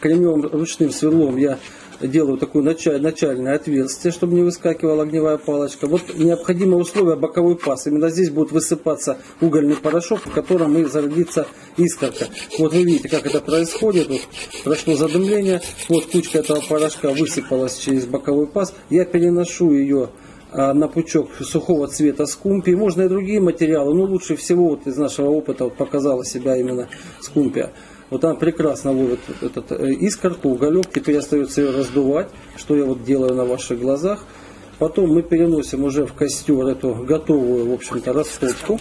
Кремневым ручным сверлом я делаю такое начальное отверстие, чтобы не выскакивала огневая палочка. Вот необходимое условие боковой паз. Именно здесь будет высыпаться угольный порошок, в котором и зародится искорка. Вот вы видите, как это происходит. Вот прошло задымление. Вот кучка этого порошка высыпалась через боковой паз. Я переношу ее на пучок сухого цвета скумпи. Можно и другие материалы, но лучше всего вот из нашего опыта вот показала себя именно скумпия. Вот она прекрасно ловит этот э, искорку, уголек. Теперь остается ее раздувать, что я вот делаю на ваших глазах. Потом мы переносим уже в костер эту готовую, в общем-то, растопку.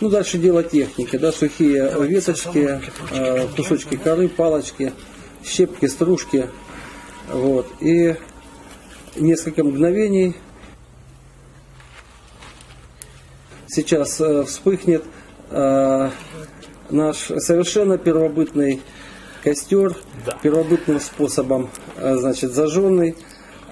Ну, дальше дело техники, да, сухие веточки, э, кусочки коры, палочки, щепки, стружки. Вот. И несколько мгновений сейчас э, вспыхнет э, наш совершенно первобытный костер, да. первобытным способом, э, значит, зажженный.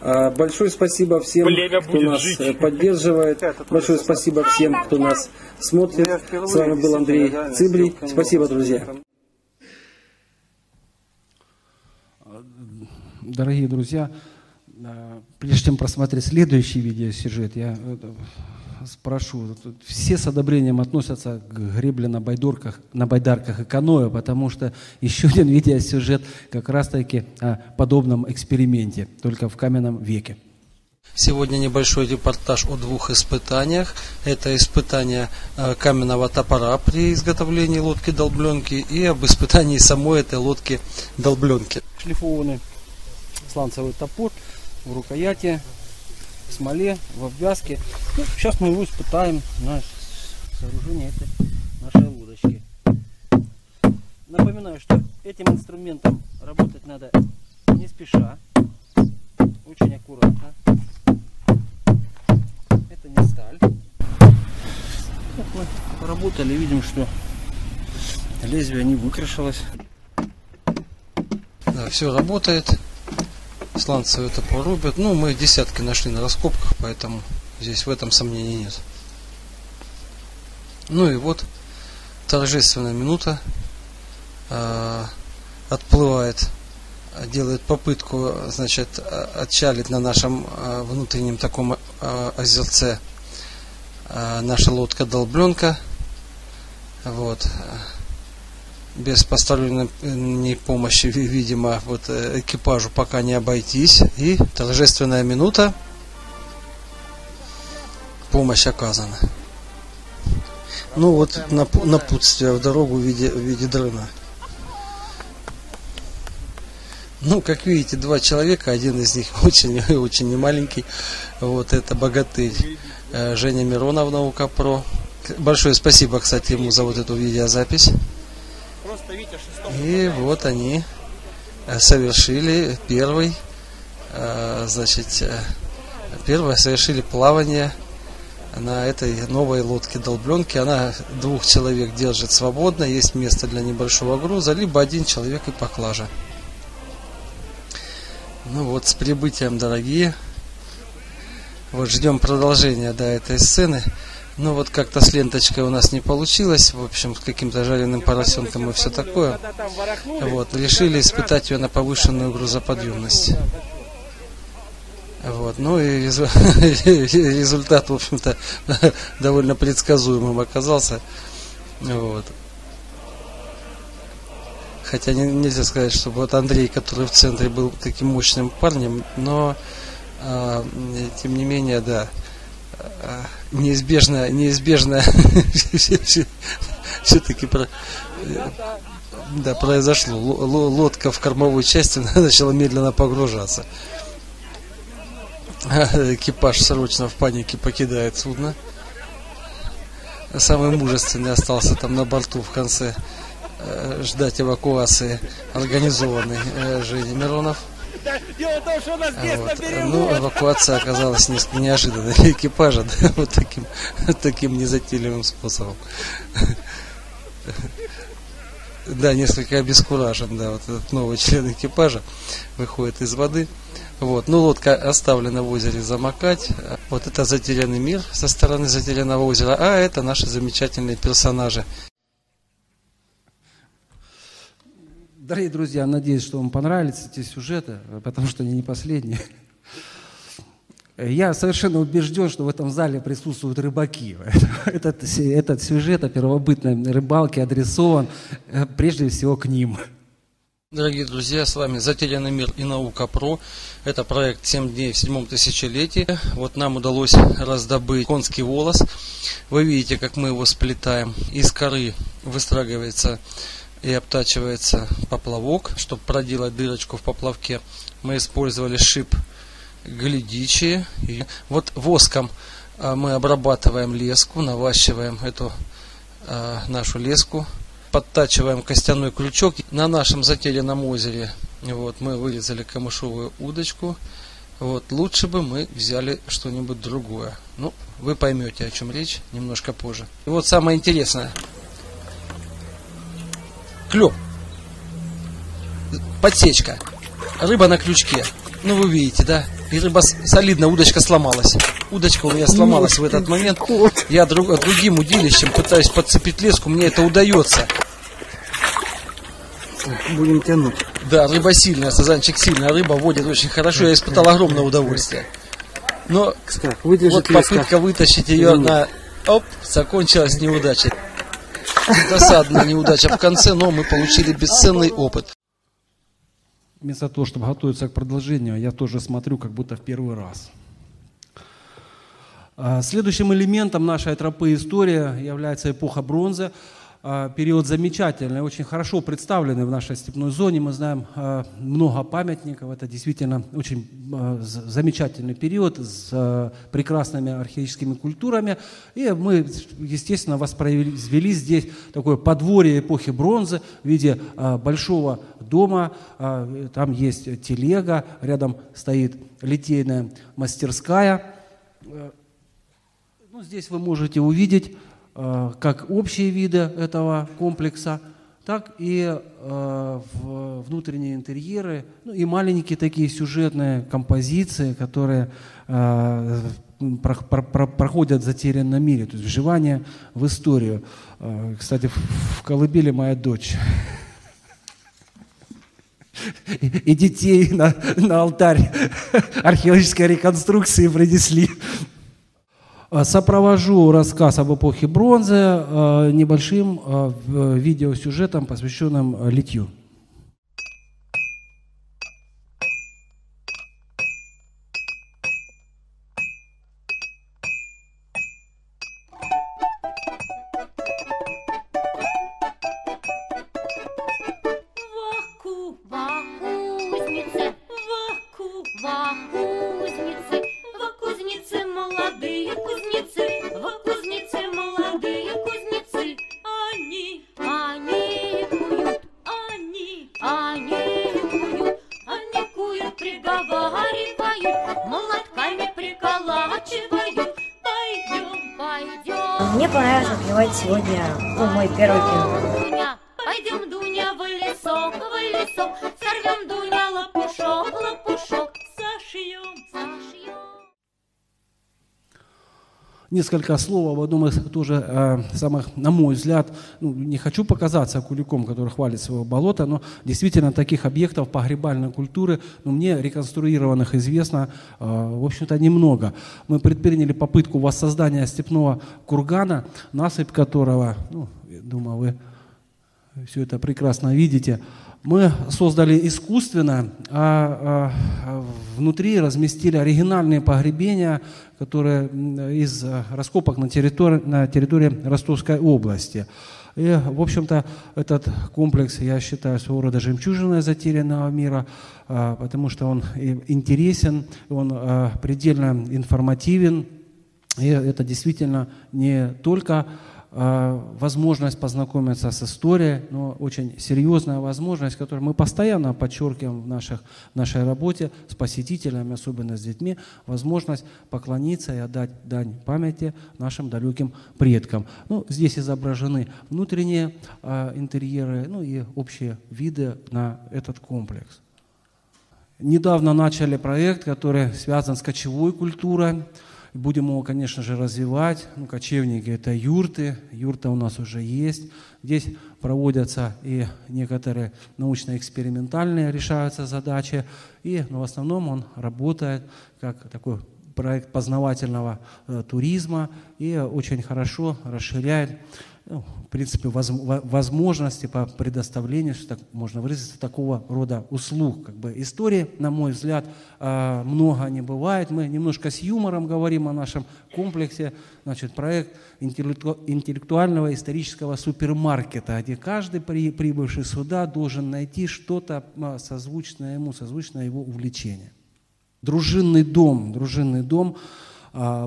Большое спасибо всем, Племя кто нас жить. поддерживает. Большое спасибо всем, кто нас смотрит. С вами был Андрей Цибри. Спасибо, друзья. Дорогие друзья, прежде чем просмотреть следующий видеосюжет, я спрошу. Все с одобрением относятся к гребле на, байдорках, на байдарках и каноэ, потому что еще один видеосюжет как раз-таки о подобном эксперименте, только в каменном веке. Сегодня небольшой репортаж о двух испытаниях. Это испытание э, каменного топора при изготовлении лодки долбленки и об испытании самой этой лодки долбленки. Шлифованный сланцевый топор в рукояти смоле, в обвязке. Ну, сейчас мы его испытаем на сооружение этой нашей лодочки. Напоминаю, что этим инструментом работать надо не спеша, очень аккуратно. Это не сталь. Так мы поработали, видим, что лезвие не выкрашилось. Да, все работает сланцевый это порубят. Ну, мы десятки нашли на раскопках, поэтому здесь в этом сомнений нет. Ну и вот торжественная минута э, отплывает, делает попытку, значит, отчалить на нашем э, внутреннем таком э, озерце э, наша лодка долбленка. Вот без посторонней помощи, видимо, вот э, экипажу пока не обойтись. И торжественная минута. Помощь оказана. Ну вот напутствие в дорогу в виде, в виде дрона. Ну, как видите, два человека, один из них очень очень маленький. Вот это богатырь э, Женя Миронов, наука про. Большое спасибо, кстати, ему за вот эту видеозапись. И вот они э, совершили первый, э, значит, э, первое совершили плавание на этой новой лодке долбленки. Она двух человек держит свободно, есть место для небольшого груза, либо один человек и поклажа. Ну вот, с прибытием, дорогие. Вот ждем продолжения до этой сцены. Ну вот как-то с ленточкой у нас не получилось. В общем, с каким-то жареным поросенком и все такое. Вот, решили испытать ее на повышенную грузоподъемность. Вот. Ну и результат, в общем-то, довольно предсказуемым оказался. Вот. Хотя нельзя сказать, что вот Андрей, который в центре был таким мощным парнем, но а, тем не менее, да, неизбежно, неизбежно все-таки про, да, произошло. Лодка в кормовой части начала медленно погружаться. Экипаж срочно в панике покидает судно. Самый мужественный остался там на борту в конце э, ждать эвакуации организованной э, Женей Миронов. Дело в том, что у нас здесь вот. Ну, эвакуация оказалась несколько неожиданной для экипажа, да, вот таким, таким незатейливым способом. Да, несколько обескуражен, да, вот этот новый член экипажа выходит из воды. Вот. Ну, лодка оставлена в озере замокать. Вот это затерянный мир со стороны затерянного озера, а это наши замечательные персонажи. Дорогие друзья, надеюсь, что вам понравились эти сюжеты, потому что они не последние. Я совершенно убежден, что в этом зале присутствуют рыбаки. Этот, этот сюжет о первобытной рыбалке адресован э, прежде всего к ним. Дорогие друзья, с вами Затерянный мир и наука ПРО. Это проект 7 дней в седьмом тысячелетии. Вот нам удалось раздобыть конский волос. Вы видите, как мы его сплетаем. Из коры выстрагивается и обтачивается поплавок. Чтобы проделать дырочку в поплавке, мы использовали шип глядичи. Вот воском а, мы обрабатываем леску, наващиваем эту а, нашу леску подтачиваем костяной крючок. На нашем затерянном озере вот, мы вырезали камышовую удочку. Вот, лучше бы мы взяли что-нибудь другое. Ну, вы поймете, о чем речь немножко позже. И вот самое интересное. Клев. Подсечка. Рыба на крючке. Ну, вы видите, да? И рыба солидно, удочка сломалась. Удочка у меня сломалась в этот момент. Я друг, другим удилищем пытаюсь подцепить леску, мне это удается. Будем тянуть. Да, рыба сильная, сазанчик сильная, рыба водит очень хорошо, я испытал огромное удовольствие. Но вот попытка вытащить ее на... Оп, закончилась неудачей. Досадная неудача в конце, но мы получили бесценный опыт. Вместо того, чтобы готовиться к продолжению, я тоже смотрю как будто в первый раз. А, следующим элементом нашей тропы история является эпоха бронзы. А, период замечательный, очень хорошо представленный в нашей степной зоне. Мы знаем а, много памятников. Это действительно очень замечательный период с прекрасными археологическими культурами. И мы, естественно, воспроизвели здесь такое подворье эпохи бронзы в виде большого дома. Там есть телега, рядом стоит литейная мастерская. Ну, здесь вы можете увидеть э, как общие виды этого комплекса, так и э, внутренние интерьеры, ну и маленькие такие сюжетные композиции, которые э, про, про, про, проходят в затерянном мире, то есть вживание в историю. Кстати, в колыбели моя дочь и детей на, на алтарь археологической реконструкции принесли. Э, сопровожу рассказ об эпохе бронзы э, небольшим э, видеосюжетом, посвященным литью. Дуня, в лесок, в лесок, сорвем, Дуня, лопушок, лопушок, сошьем, сошьем. Несколько слов об одном из тоже э, самых, на мой взгляд, ну, не хочу показаться куликом, который хвалит своего болота, но действительно таких объектов погребальной культуры, ну, мне реконструированных известно, э, в общем-то, немного. Мы предприняли попытку воссоздания степного кургана, насыпь которого, ну, думаю, вы все это прекрасно видите, мы создали искусственно, а, а внутри разместили оригинальные погребения, которые из раскопок на территории, на территории Ростовской области. И, в общем-то, этот комплекс, я считаю, своего рода жемчужиной затерянного мира, а, потому что он интересен, он а, предельно информативен, и это действительно не только Э, возможность познакомиться с историей, но очень серьезная возможность, которую мы постоянно подчеркиваем в, наших, в нашей работе с посетителями, особенно с детьми, возможность поклониться и отдать дань памяти нашим далеким предкам. Ну, здесь изображены внутренние э, интерьеры, ну и общие виды на этот комплекс. Недавно начали проект, который связан с кочевой культурой. Будем его, конечно же, развивать. Ну, кочевники – это юрты. Юрта у нас уже есть. Здесь проводятся и некоторые научно-экспериментальные решаются задачи. И ну, в основном он работает как такой проект познавательного э, туризма и очень хорошо расширяет ну, в принципе, воз, возможности по предоставлению, что так можно выразиться, такого рода услуг. Как бы истории, на мой взгляд, а, много не бывает. Мы немножко с юмором говорим о нашем комплексе. Значит, проект интеллектуального исторического супермаркета, где каждый при, прибывший сюда должен найти что-то а, созвучное ему, созвучное его увлечению. Дружинный дом, дружинный дом –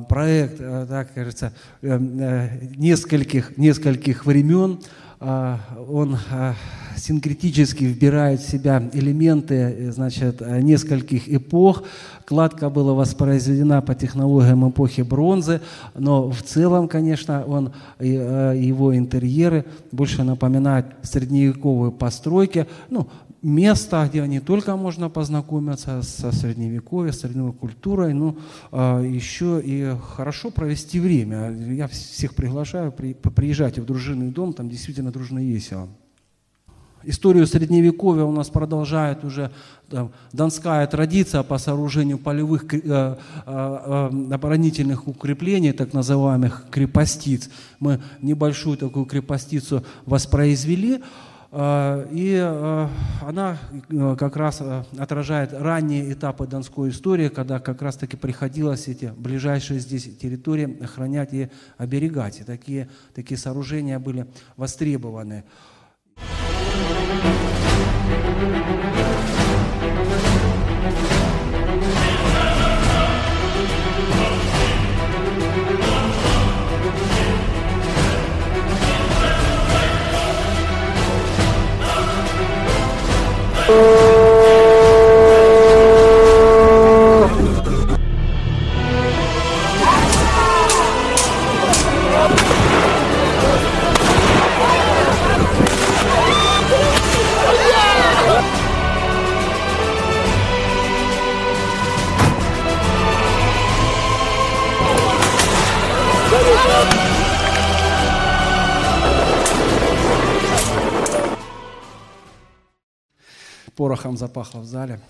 проект, э, так кажется, э, э, нескольких, нескольких времен. А, он а, синкретически вбирает в себя элементы значит, нескольких эпох. Кладка была воспроизведена по технологиям эпохи бронзы, но в целом, конечно, он, его интерьеры больше напоминают средневековые постройки. Ну, место, где не только можно познакомиться со средневековьем, средневековой культурой, но еще и хорошо провести время. Я всех приглашаю, при, приезжайте в дружинный дом, там действительно дружно весело. Историю Средневековья у нас продолжает уже там, донская традиция по сооружению полевых э, э, э, оборонительных укреплений, так называемых крепостиц. Мы небольшую такую крепостицу воспроизвели. А, и а, она э, как раз э, отражает ранние этапы Донской истории, когда как раз-таки приходилось эти ближайшие здесь территории охранять и оберегать. И такие, такие сооружения были востребованы. Oh. Порохом запахло в зале.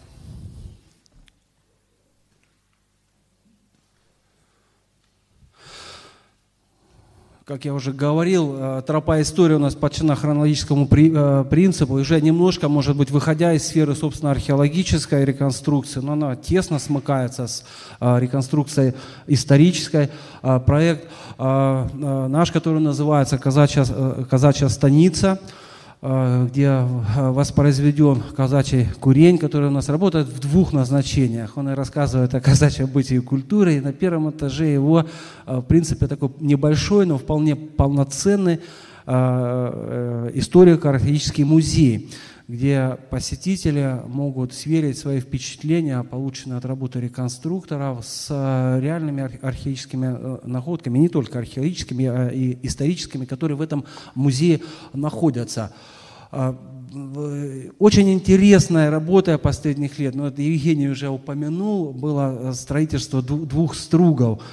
Как я уже говорил, э, тропа истории у нас подчинена хронологическому э, принципу, уже немножко, может быть, выходя из сферы, собственно, археологической реконструкции, но она тесно смыкается с э, реконструкцией исторической. Проект наш, который называется «Казачья, казачья станица», где э, воспроизведен казачий курень, который у нас работает в двух назначениях. Он и рассказывает о казачьем бытии и культуре, и на первом этаже его, э, в принципе, такой небольшой, но вполне полноценный историко-археологический музей, где посетители могут сверить свои впечатления, полученные от работы реконструкторов, с э, реальными ар- археологическими э, находками, не только археологическими, а и историческими, которые в этом музее находятся. В- Очень интересная работа последних лет, но это Евгений уже упомянул, было э, строительство дву- двух стругов.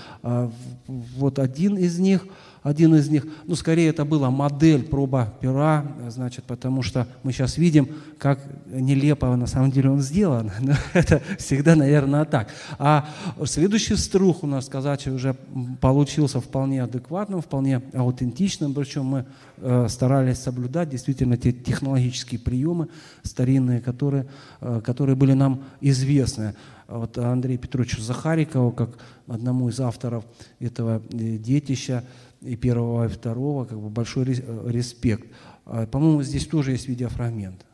Вот один из них, один из них, ну скорее это была модель проба пера, значит, потому что мы сейчас видим, как нелепо на самом деле он сделан. Но это всегда, наверное, так. А следующий струг у нас казачий уже получился вполне адекватным, вполне аутентичным, причем мы э, старались соблюдать действительно те технологические приемы старинные, которые, э, которые были нам известны. Вот Андрею Петровичу Захарикову, как одному из авторов этого э, детища, и первого, и второго, как бы большой э, респект. А, По-моему, здесь тоже есть видеофрагмент.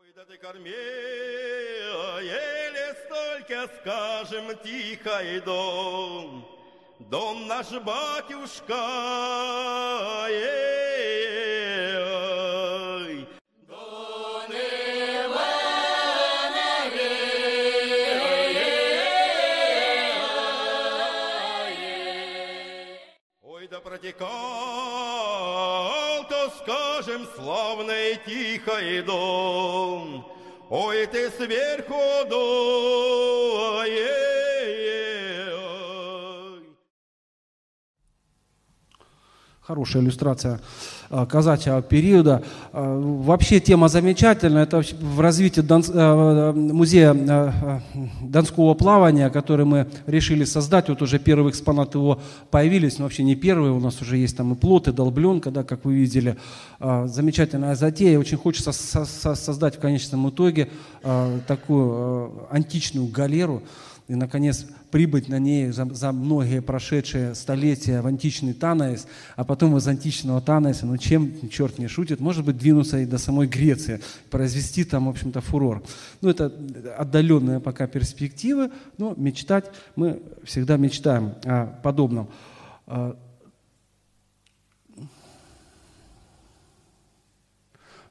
Ой, да ты кормила, еле столько скажем, тихой дом. Дом наш батюшка, эй, Протекал, то скажем, славный тихий дом. Ой, ты сверху дуй, Хорошая иллюстрация а, казачьего периода. А, Вообще тема замечательная. Это в развитии а, музея Донского плавания, который мы решили создать. Вот уже первые экспонаты его появились, но вообще не первые. У нас уже есть там и плот, и долбленка, да, как вы видели. Замечательная затея. Очень хочется со- со- создать в конечном итоге такую античную галеру, и, наконец, прибыть на ней за, за многие прошедшие столетия в античный Танаис, а потом из античного Танаиса, ну чем черт не шутит, может быть, двинуться и до самой Греции, произвести там, в общем-то, фурор. Ну, это отдаленные пока перспективы, но мечтать мы всегда мечтаем о подобном. А,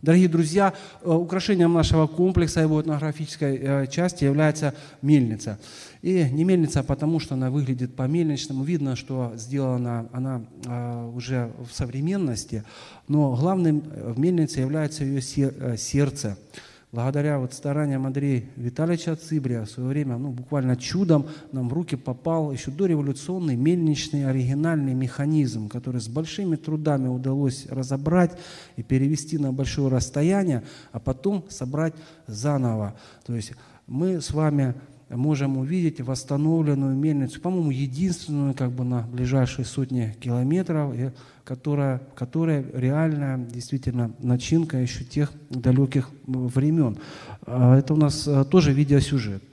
Дорогие друзья, э, украшением нашего комплекса, его этнографической э, части является мельница. И не мельница, потому что она выглядит по-мельничному. Видно, что сделана она э, уже в современности, но главным в мельнице является ее э, сердце. Благодаря вот стараниям Андрея Витальевича Цибрия в свое время, ну, буквально чудом нам в руки попал еще дореволюционный мельничный оригинальный механизм, который с большими трудами удалось разобрать и перевести на большое расстояние, а потом собрать заново. То есть мы с вами можем увидеть восстановленную мельницу, по-моему, единственную как бы на ближайшие сотни километров, которая, которая реальная действительно начинка еще тех далеких времен. А Это у нас а, тоже видеосюжет.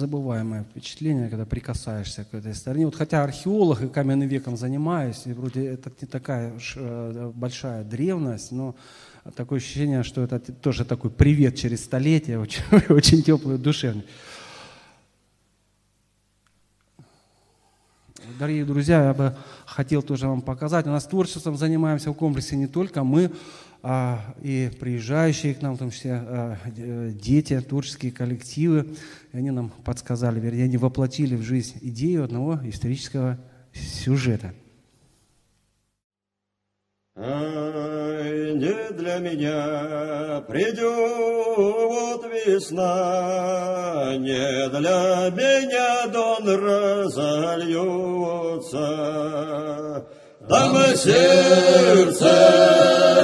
Незабываемое впечатление, когда прикасаешься к этой стороне. Вот хотя археолог и каменным веком занимаюсь, и вроде это не такая уж э, большая древность, но такое ощущение, что это тоже такой привет через столетия, очень, очень теплый, душевный. Дорогие друзья, я бы хотел тоже вам показать. У нас творчеством занимаемся в комплексе не только мы, и приезжающие к нам, в том числе а, д- дети, творческие коллективы. И они нам подсказали, вернее, они воплотили в жизнь идею одного исторического сюжета. Не для меня придет весна, не для меня дон разольется. Там сердце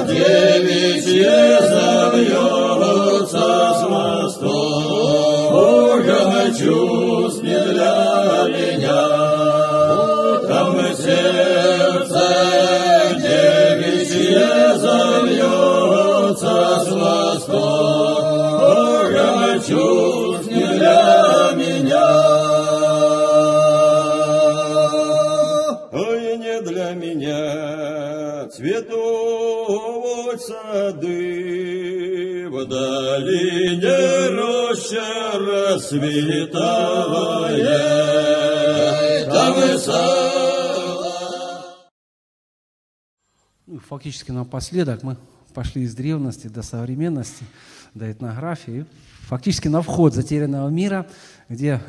девичье забьется с восторгом чувств не для меня. Сады в долине роща расцветовая. Там и Ну, фактически напоследок мы пошли из древности до современности, до этнографии. Фактически на вход затерянного мира, где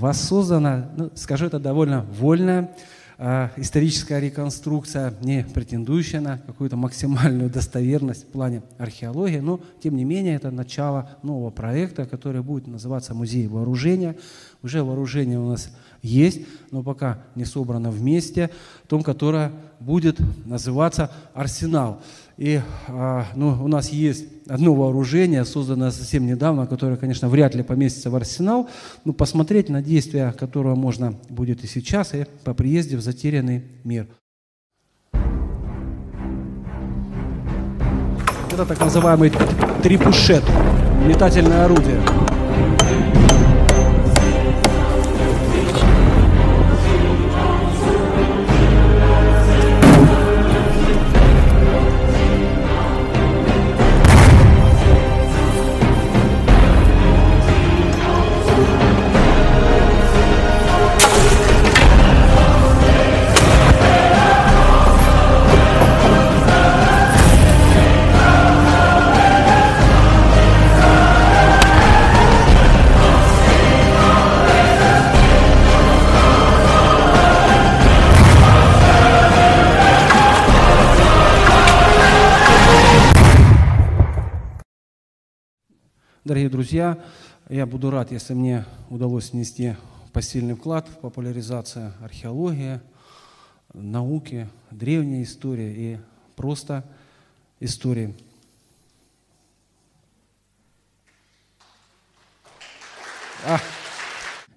воссоздана, ну, скажу это довольно вольная историческая реконструкция, не претендующая на какую-то максимальную достоверность в плане археологии, но тем не менее это начало нового проекта, который будет называться «Музей вооружения». Уже вооружение у нас есть, но пока не собрано вместе, том, которое будет называться «Арсенал». И а, ну, у нас есть одно вооружение, созданное совсем недавно, которое, конечно, вряд ли поместится в арсенал, но посмотреть на действия которого можно будет и сейчас, и по приезде в затерянный мир. Это так называемый трипушет, метательное орудие. Дорогие друзья, я буду рад, если мне удалось внести посильный вклад в популяризацию археологии, науки, древней истории и просто истории. А,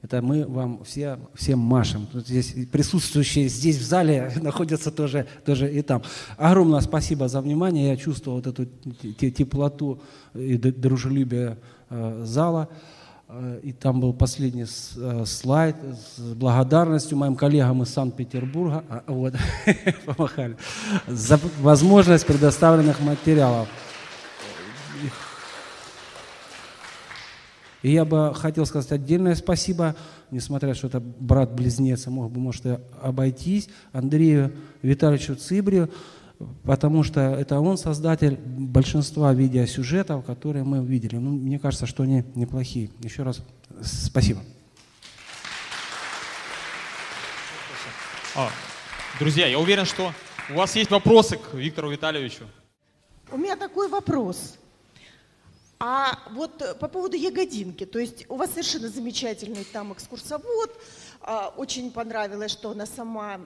это мы вам все, всем машем. Тут здесь присутствующие здесь в зале находятся тоже, тоже и там. Огромное спасибо за внимание. Я чувствовал вот эту те- теплоту и дружелюбие э, зала. Э, И там был последний э, слайд с благодарностью моим коллегам из Санкт-Петербурга, а, вот, помахали, за возможность предоставленных материалов. И я бы хотел сказать отдельное спасибо, несмотря что это брат-близнец, а мог бы, может, и обойтись, Андрею Витальевичу Цибрию, потому что это он создатель большинства видеосюжетов, которые мы видели. Ну, мне кажется, что они неплохие. Еще раз спасибо. А, друзья, я уверен, что у вас есть вопросы к Виктору Витальевичу. У меня такой вопрос. А вот э, по поводу ягодинки, то есть у вас совершенно замечательный там экскурсовод, а, очень понравилось, что она сама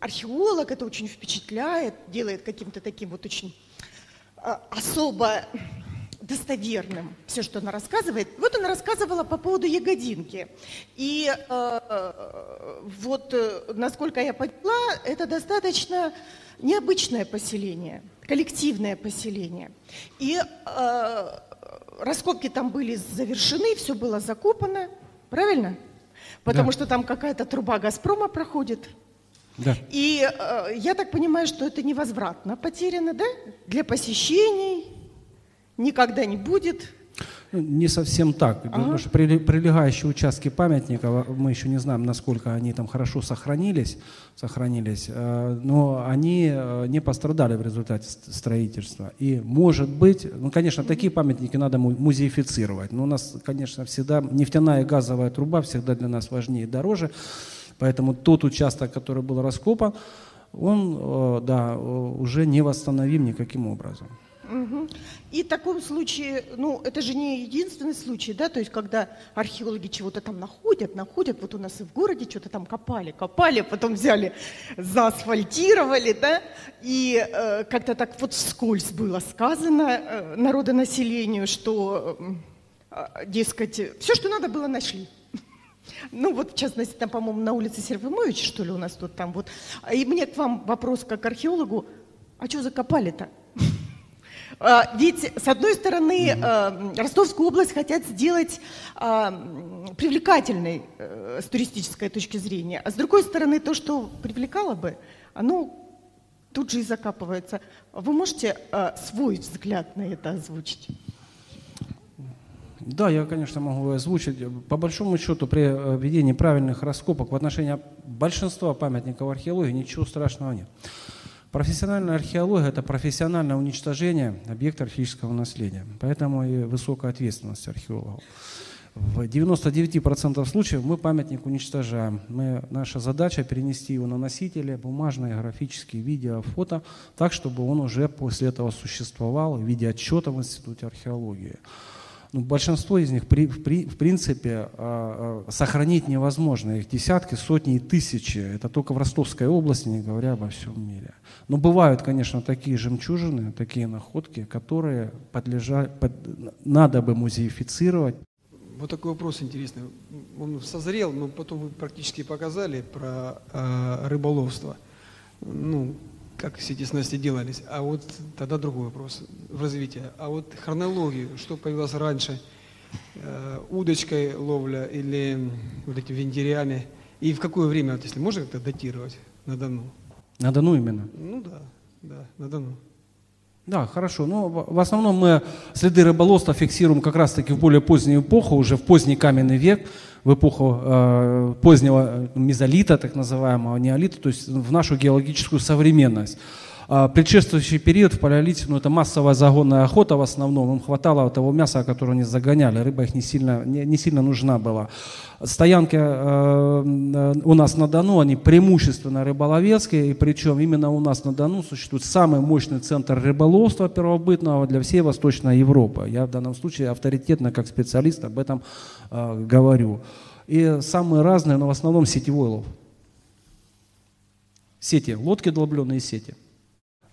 археолог, это очень впечатляет, делает каким-то таким вот очень а, особо достоверным все, что она рассказывает. Вот она рассказывала по поводу ягодинки. И э, вот, э, насколько я поняла, это достаточно необычное поселение, коллективное поселение. И э, раскопки там были завершены, все было закопано, правильно? Потому Да. что там какая-то труба Газпрома проходит. Да. И э, я так понимаю, что это невозвратно потеряно, да? Для посещений никогда не будет. Ну, Не совсем так, потому что прилегающие участки памятника, во- мы еще не знаем, насколько они там хорошо сохранились, сохранились, э, но они э, не пострадали в результате ст- строительства. И может быть, ну, конечно, такие памятники надо му- музеифицировать, но у нас, конечно, всегда нефтяная и газовая труба всегда для нас важнее и дороже, поэтому тот участок, который был раскопан, он, э, да, уже не восстановим никаким образом. Мгм. И в таком случае, ну, это же не единственный случай, да, то есть когда археологи чего-то там находят, находят, вот у нас и в городе что-то там копали, копали, потом взяли, заасфальтировали, да, и э, как-то так вот вскользь было сказано э, народонаселению, что, э, дескать, все, что надо было, нашли. Ну вот, в частности, там, по-моему, на улице Сервимовича, что ли, у нас тут там вот. И мне к вам вопрос как археологу, а что закопали-то? А, Ведь, с одной стороны, э, Ростовскую область хотят сделать м, привлекательной э, с туристической точки зрения, а с другой стороны, то, что привлекало бы, оно тут же и закапывается. Вы можете э, свой взгляд на это озвучить? Да, я, конечно, могу озвучить. По большому счету, при э, ведении правильных раскопок в отношении большинства памятников археологии ничего страшного нет. Профессиональная археология – это профессиональное уничтожение объекта археологического наследия. Поэтому и высокая ответственность археологов. В 99% случаев мы памятник уничтожаем. Мы, наша задача перенести его на носители, бумажные, графические, видео, фото, так, чтобы он уже после этого существовал в виде отчета в Институте археологии. Ну, большинство из них, при- при- в принципе, а, сохранить невозможно. Их десятки, сотни и тысячи. Это только в Ростовской области, не говоря обо всем мире. Но бывают, конечно, такие жемчужины, такие находки, которые подлежат, под- надо бы музеифицировать. Вот такой вопрос интересный. Он созрел, но потом вы практически показали про э, рыболовство. Ну, как все эти снасти делались. А вот тогда другой вопрос в развитии. А вот хронологию, что появилось раньше, э, удочкой ловля или вот эти вендерями, и в какое время, вот если можно как-то датировать на Дону? На Дону именно. Ну да, да, на Дону. Да, хорошо. Ну, в в основном мы следы рыболовства фиксируем как раз-таки в более позднюю эпоху, уже в поздний каменный век, в эпоху э, позднего э, мезолита, так называемого, неолита, то есть в нашу геологическую современность. А предшествующий период в палеолите, ну, это массовая загонная охота в основном, им хватало того мяса, которое они загоняли, рыба их не сильно, не, не сильно нужна была. Стоянки э, э, у нас на Дону, они преимущественно рыболовецкие, и причем именно у нас на Дону существует самый мощный центр рыболовства первобытного для всей Восточной Европы. Я в данном случае авторитетно, как специалист, об этом э, говорю. И самые разные, но в основном сетевой лов. Сети, лодки долбленные сети.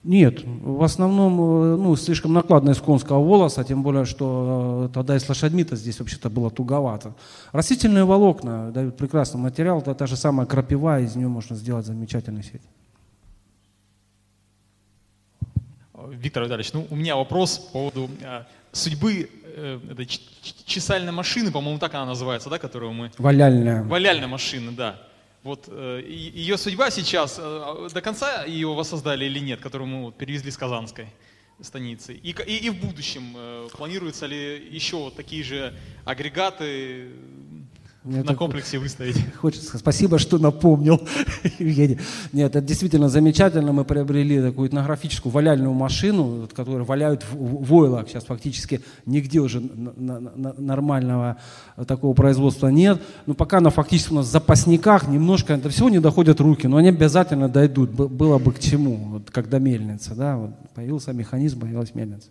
Нет, в основном э, ну, слишком накладно из конского волоса, тем более, что э, тогда и с лошадьми-то здесь вообще-то было туговато. Растительные волокна дают прекрасный материал, это та же самая крапива, из нее можно сделать замечательную сеть. Виктор Витальевич, ну у меня вопрос по поводу э, судьбы э, этой чесальной машины, по-моему, так она называется, да, которую мы... Валяльная. Валяльная машина, да. Вот э, ее судьба сейчас, э, до конца ее воссоздали или нет, которую мы вот перевезли с Казанской станицы? И, и, и в будущем э, планируется ли еще вот такие же агрегаты Мне на комплексе выставить? Хочется, спасибо, что напомнил, Евгений. Нет, это действительно замечательно. Мы приобрели такую этнографическую валяльную машину, которую валяют в, в. Сейчас фактически нигде уже нормального такого производства нет. Но пока она фактически у нас в запасниках, немножко, до всего не доходят руки, но они обязательно дойдут. Было бы к чему, вот, как до мельницы. Да? Вот, появился механизм, появилась мельница.